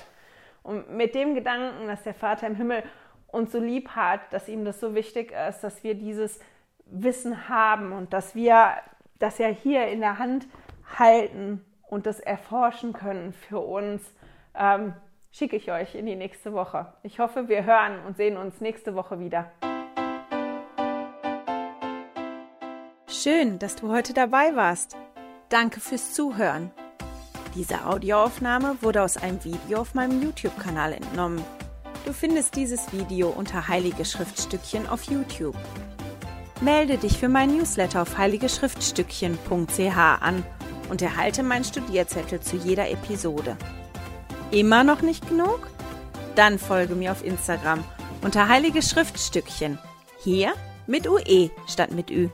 Und mit dem Gedanken, dass der Vater im Himmel uns so lieb hat, dass ihm das so wichtig ist, dass wir dieses Wissen haben und dass wir das ja hier in der Hand halten und das erforschen können für uns, ähm, schicke ich euch in die nächste Woche. Ich hoffe, wir hören und sehen uns nächste Woche wieder. Schön, dass du heute dabei warst. Danke fürs Zuhören. Diese Audioaufnahme wurde aus einem Video auf meinem YouTube-Kanal entnommen. Du findest dieses Video unter Heilige Schriftstückchen auf YouTube. Melde dich für mein Newsletter auf heiligeschriftstückchen.ch an und erhalte meinen Studierzettel zu jeder Episode. Immer noch nicht genug? Dann folge mir auf Instagram unter Heilige Schriftstückchen. Hier mit UE statt mit Ü.